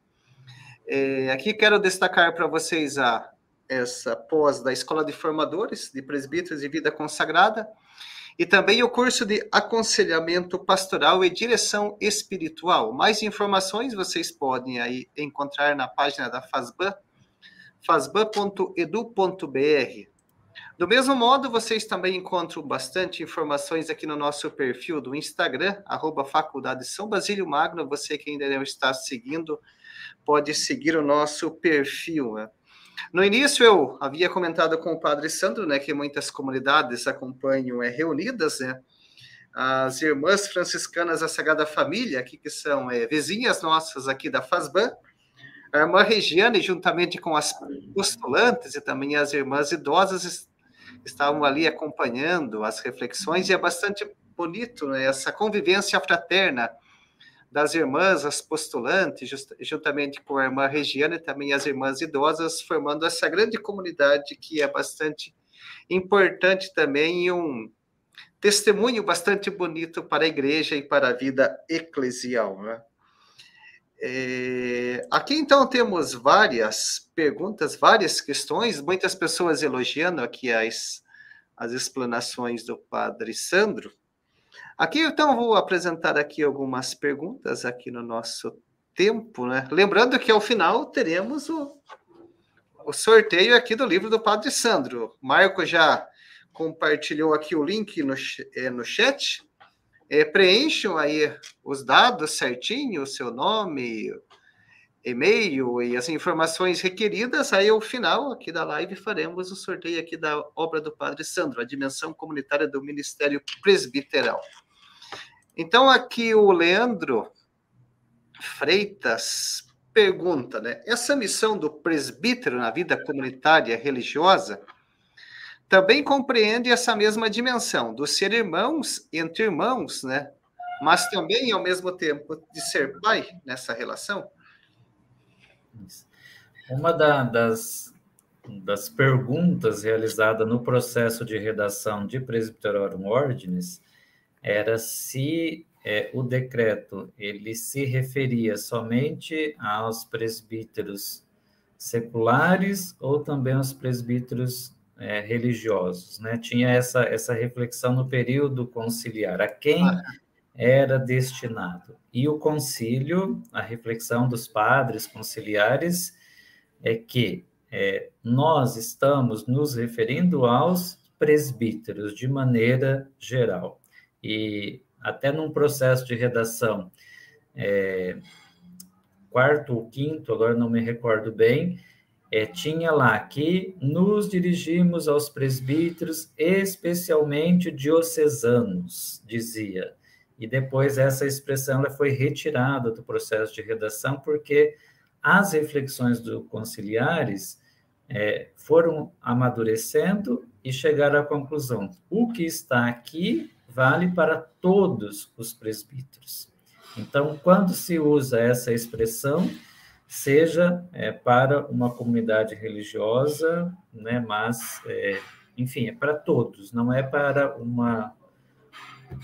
É, aqui quero destacar para vocês a, essa pós da Escola de Formadores de Presbíteros e Vida Consagrada, e também o curso de aconselhamento pastoral e direção espiritual. Mais informações vocês podem aí encontrar na página da FASBAN, fasban.edu.br. Do mesmo modo, vocês também encontram bastante informações aqui no nosso perfil do Instagram, arroba Faculdade São Basílio Magno. Você que ainda não está seguindo, pode seguir o nosso perfil. Né? No início, eu havia comentado com o Padre Sandro, né, que muitas comunidades acompanham é, reunidas, né? As irmãs franciscanas da Sagrada Família, aqui que são é, vizinhas nossas aqui da FASBAN, a irmã Regiane, juntamente com as postulantes e também as irmãs idosas, estavam ali acompanhando as reflexões, e é bastante bonito né, essa convivência fraterna das irmãs, as postulantes, just, juntamente com a irmã Regiana e também as irmãs idosas, formando essa grande comunidade que é bastante importante também e um testemunho bastante bonito para a igreja e para a vida eclesial. Né? É, aqui então temos várias perguntas, várias questões, muitas pessoas elogiando aqui as, as explanações do Padre Sandro. Aqui, então, vou apresentar aqui algumas perguntas aqui no nosso tempo, né? Lembrando que ao final teremos o, o sorteio aqui do livro do Padre Sandro. Marco já compartilhou aqui o link no, é, no chat. É, preencham aí os dados certinho, o seu nome, e-mail e as informações requeridas. Aí, ao final aqui da live, faremos o sorteio aqui da obra do Padre Sandro, a dimensão comunitária do Ministério Presbiteral. Então, aqui o Leandro Freitas pergunta, né? Essa missão do presbítero na vida comunitária religiosa também compreende essa mesma dimensão do ser irmãos entre irmãos, né? Mas também, ao mesmo tempo, de ser pai nessa relação? Uma da, das, das perguntas realizada no processo de redação de Presbyterorum Ordinis era se é, o decreto ele se referia somente aos presbíteros seculares ou também aos presbíteros é, religiosos, né? Tinha essa essa reflexão no período conciliar a quem era destinado. E o concílio, a reflexão dos padres conciliares é que é, nós estamos nos referindo aos presbíteros de maneira geral e até num processo de redação, é, quarto ou quinto, agora não me recordo bem, é, tinha lá que nos dirigimos aos presbíteros, especialmente diocesanos, dizia. E depois essa expressão ela foi retirada do processo de redação, porque as reflexões do conciliares é, foram amadurecendo e chegaram à conclusão: o que está aqui vale para todos os presbíteros. Então, quando se usa essa expressão, seja é, para uma comunidade religiosa, né, mas, é, enfim, é para todos, não é para uma,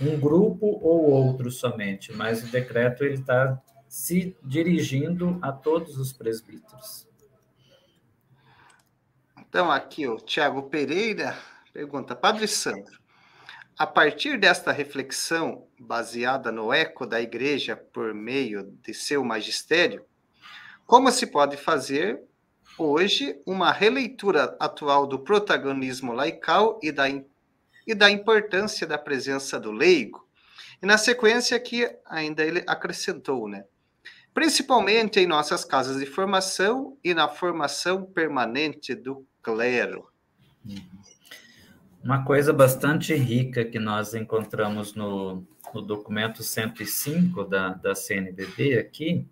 um grupo ou outro somente, mas o decreto ele está se dirigindo a todos os presbíteros. Então, aqui o Tiago Pereira pergunta, Padre Sandro, a partir desta reflexão, baseada no eco da Igreja por meio de seu magistério, como se pode fazer hoje uma releitura atual do protagonismo laical e da, e da importância da presença do leigo? E na sequência aqui ainda ele acrescentou, né? Principalmente em nossas casas de formação e na formação permanente do clero. Uhum. Uma coisa bastante rica que nós encontramos no, no documento 105 da, da CNBB aqui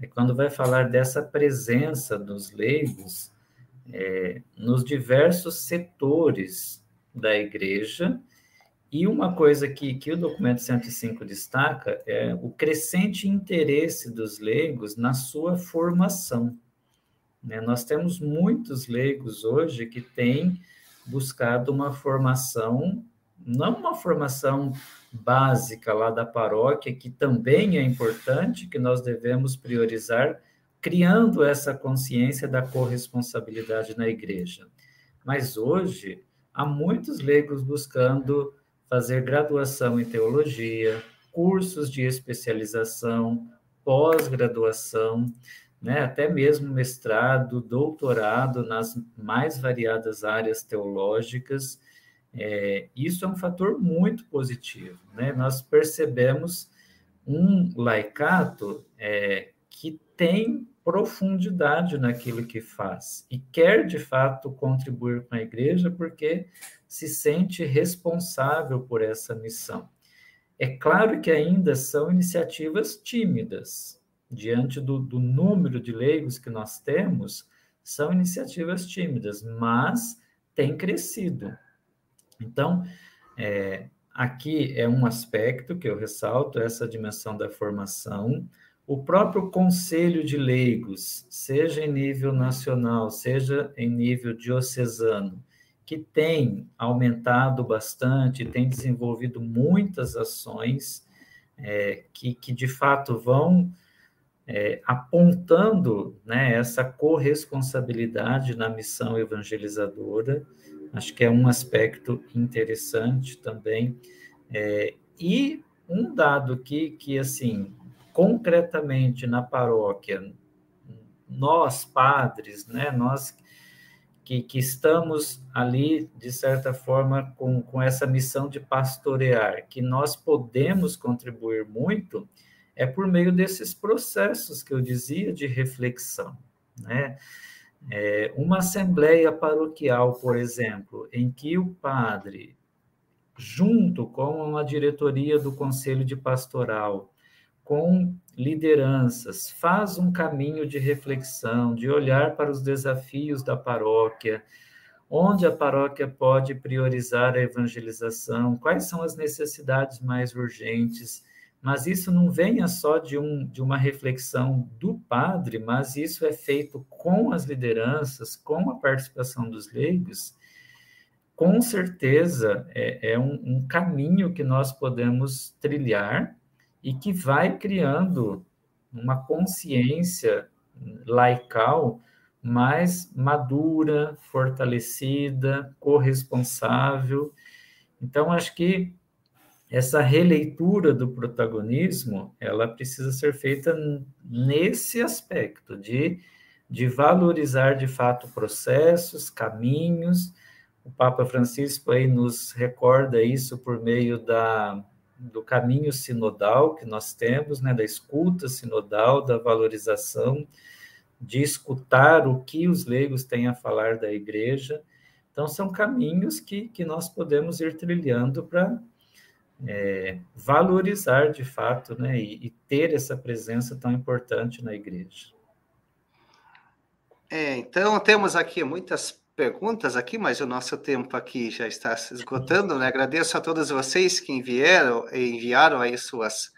é quando vai falar dessa presença dos leigos é, nos diversos setores da igreja. E uma coisa que, que o documento 105 destaca é o crescente interesse dos leigos na sua formação. Né? Nós temos muitos leigos hoje que têm buscado uma formação, não uma formação básica lá da paróquia, que também é importante, que nós devemos priorizar, criando essa consciência da corresponsabilidade na igreja. Mas hoje, há muitos leigos buscando fazer graduação em teologia, cursos de especialização, pós-graduação, né, até mesmo mestrado, doutorado nas mais variadas áreas teológicas. É, isso é um fator muito positivo. Né? Nós percebemos um laicato é, que tem profundidade naquilo que faz e quer de fato contribuir com a igreja porque se sente responsável por essa missão. É claro que ainda são iniciativas tímidas, diante do, do número de leigos que nós temos, são iniciativas tímidas, mas tem crescido. Então, é, aqui é um aspecto que eu ressalto, essa dimensão da formação. O próprio conselho de leigos, seja em nível nacional, seja em nível diocesano, que tem aumentado bastante, tem desenvolvido muitas ações é, que, que de fato vão é, apontando né, essa corresponsabilidade na missão evangelizadora. Acho que é um aspecto interessante também. É, e um dado que, que, assim, concretamente na paróquia, nós padres, né, nós que, que estamos ali, de certa forma, com, com essa missão de pastorear, que nós podemos contribuir muito, é por meio desses processos que eu dizia de reflexão, né? É, uma assembleia paroquial, por exemplo, em que o padre, junto com a diretoria do conselho de pastoral, com lideranças, faz um caminho de reflexão, de olhar para os desafios da paróquia, onde a paróquia pode priorizar a evangelização, quais são as necessidades mais urgentes mas isso não venha só de, um, de uma reflexão do padre, mas isso é feito com as lideranças, com a participação dos leigos, com certeza é, é um, um caminho que nós podemos trilhar e que vai criando uma consciência laical mais madura, fortalecida, corresponsável. Então, acho que essa releitura do protagonismo, ela precisa ser feita nesse aspecto de, de valorizar de fato processos, caminhos. O Papa Francisco aí nos recorda isso por meio da, do caminho sinodal que nós temos, né, da escuta sinodal, da valorização, de escutar o que os leigos têm a falar da igreja. Então, são caminhos que, que nós podemos ir trilhando para é, valorizar de fato, né, e, e, ter essa presença tão importante na igreja. É, então temos aqui muitas perguntas aqui, mas o nosso tempo aqui já está se esgotando, né? Agradeço a todos vocês que enviaram, enviaram aí suas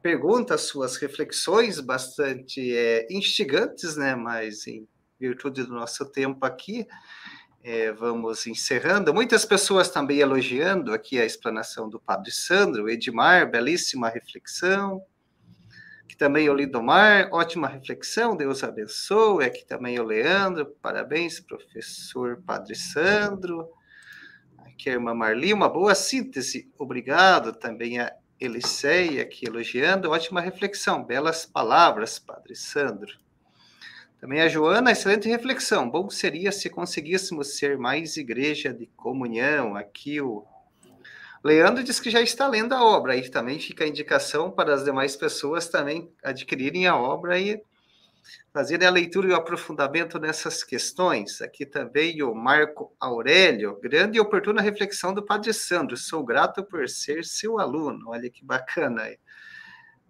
perguntas, suas reflexões bastante é, instigantes, né? Mas em virtude do nosso tempo aqui, é, vamos encerrando. Muitas pessoas também elogiando aqui a explanação do Padre Sandro, Edmar, belíssima reflexão. Aqui também o Lidomar, ótima reflexão, Deus abençoe. Aqui também o Leandro, parabéns, professor Padre Sandro. Aqui a irmã Marli, uma boa síntese, obrigado. Também a Eliceia aqui elogiando, ótima reflexão, belas palavras, Padre Sandro. Também a Joana, excelente reflexão. Bom seria se conseguíssemos ser mais igreja de comunhão. Aqui o Leandro diz que já está lendo a obra. Aí também fica a indicação para as demais pessoas também adquirirem a obra e fazerem a leitura e o aprofundamento nessas questões. Aqui também o Marco Aurélio, grande e oportuna reflexão do Padre Sandro. Sou grato por ser seu aluno. Olha que bacana.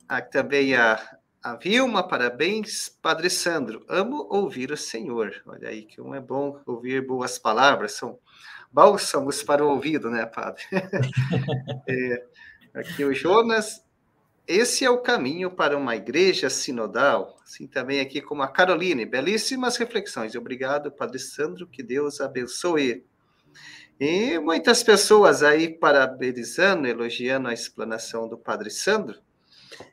Aqui também a A Vilma, parabéns. Padre Sandro, amo ouvir o Senhor. Olha aí que um é bom ouvir boas palavras, são bálsamos para o ouvido, né, Padre? [LAUGHS] é, aqui o Jonas, esse é o caminho para uma igreja sinodal. Assim também aqui como a Caroline, belíssimas reflexões. Obrigado, Padre Sandro, que Deus abençoe. E muitas pessoas aí parabenizando, elogiando a explanação do Padre Sandro.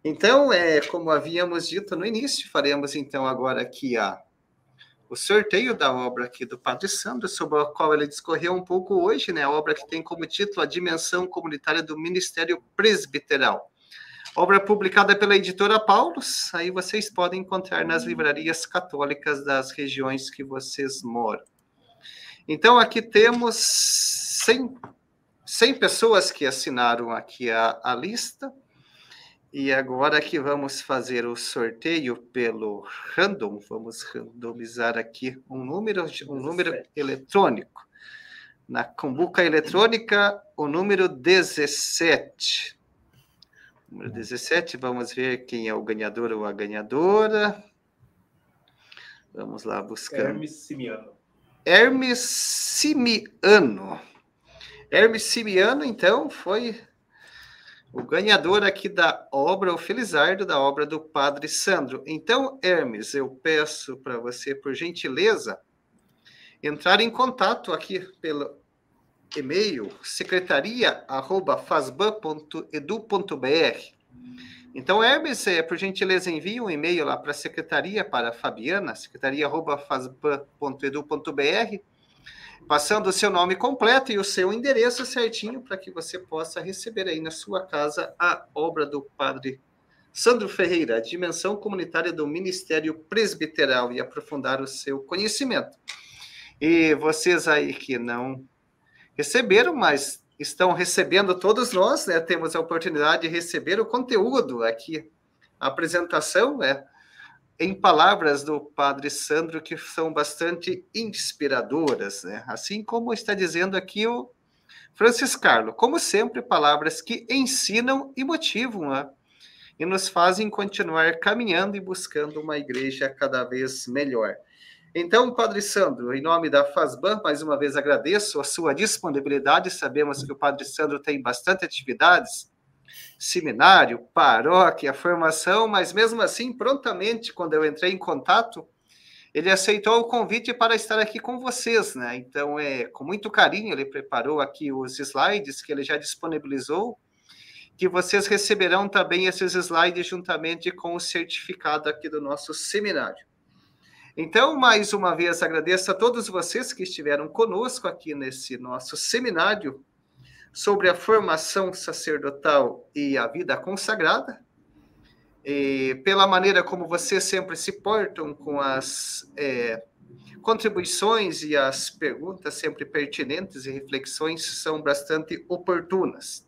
Então, é, como havíamos dito no início, faremos então agora aqui a, o sorteio da obra aqui do Padre Sandro, sobre a qual ele discorreu um pouco hoje, né? A obra que tem como título A Dimensão Comunitária do Ministério Presbiteral. Obra publicada pela editora Paulus, aí vocês podem encontrar nas livrarias católicas das regiões que vocês moram. Então, aqui temos 100, 100 pessoas que assinaram aqui a, a lista. E agora que vamos fazer o sorteio pelo random, vamos randomizar aqui um número, um número eletrônico. Na cumbuca eletrônica, o número 17. Número 17, vamos ver quem é o ganhador ou a ganhadora. Vamos lá buscar. Hermes Simiano. Hermes Simiano. Hermes Simiano, então, foi o ganhador aqui da obra, o Felizardo, da obra do Padre Sandro. Então, Hermes, eu peço para você, por gentileza, entrar em contato aqui pelo e-mail secretaria@fasban.edu.br. Então, Hermes, é, por gentileza, envie um e-mail lá para a secretaria, para a Fabiana, secretaria@fasban.edu.br passando o seu nome completo e o seu endereço certinho para que você possa receber aí na sua casa a obra do Padre Sandro Ferreira, a dimensão comunitária do Ministério Presbiteral e aprofundar o seu conhecimento. E vocês aí que não receberam, mas estão recebendo todos nós, né? Temos a oportunidade de receber o conteúdo aqui. A apresentação é em palavras do padre Sandro que são bastante inspiradoras, né? Assim como está dizendo aqui o Francis Carlo, como sempre, palavras que ensinam e motivam, né? e nos fazem continuar caminhando e buscando uma igreja cada vez melhor. Então, Padre Sandro, em nome da FASBAN, mais uma vez agradeço a sua disponibilidade. Sabemos que o Padre Sandro tem bastante atividades seminário, paróquia, formação, mas mesmo assim, prontamente, quando eu entrei em contato, ele aceitou o convite para estar aqui com vocês, né? Então, é com muito carinho, ele preparou aqui os slides que ele já disponibilizou, que vocês receberão também esses slides juntamente com o certificado aqui do nosso seminário. Então, mais uma vez, agradeço a todos vocês que estiveram conosco aqui nesse nosso seminário sobre a formação sacerdotal e a vida consagrada, pela maneira como vocês sempre se portam com as é, contribuições e as perguntas sempre pertinentes e reflexões são bastante oportunas.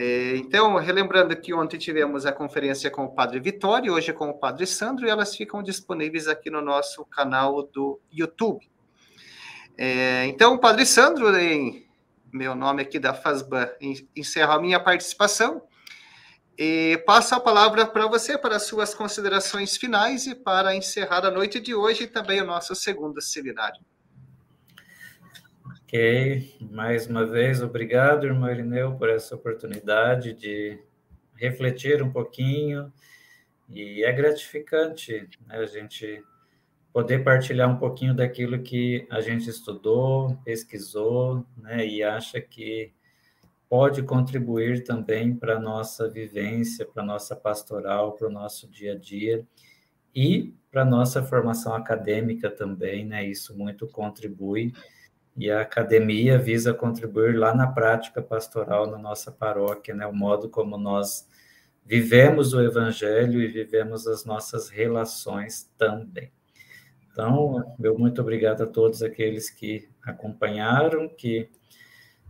É, então, relembrando que ontem tivemos a conferência com o Padre Vitório, hoje com o Padre Sandro, e elas ficam disponíveis aqui no nosso canal do YouTube. É, então, Padre Sandro, em meu nome aqui da FASBAN, encerro a minha participação e passo a palavra para você, para as suas considerações finais e para encerrar a noite de hoje e também o nosso segundo seminário. Ok, mais uma vez, obrigado, irmão Irineu, por essa oportunidade de refletir um pouquinho, e é gratificante né, a gente poder partilhar um pouquinho daquilo que a gente estudou, pesquisou, né, e acha que pode contribuir também para a nossa vivência, para a nossa pastoral, para o nosso dia a dia e para a nossa formação acadêmica também, né? Isso muito contribui e a academia visa contribuir lá na prática pastoral na nossa paróquia, né? O modo como nós vivemos o evangelho e vivemos as nossas relações também. Então, meu muito obrigado a todos aqueles que acompanharam, que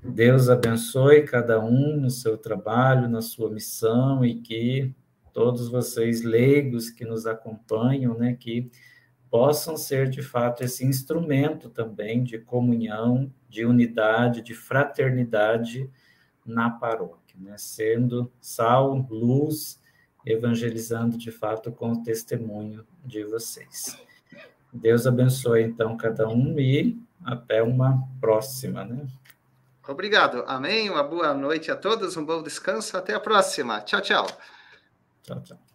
Deus abençoe cada um no seu trabalho, na sua missão e que todos vocês leigos que nos acompanham, né, que possam ser de fato esse instrumento também de comunhão, de unidade, de fraternidade na paróquia, né, sendo sal, luz evangelizando de fato com o testemunho de vocês. Deus abençoe então cada um e até uma próxima, né? Obrigado. Amém. Uma boa noite a todos, um bom descanso. Até a próxima. Tchau, tchau. Tchau, tchau.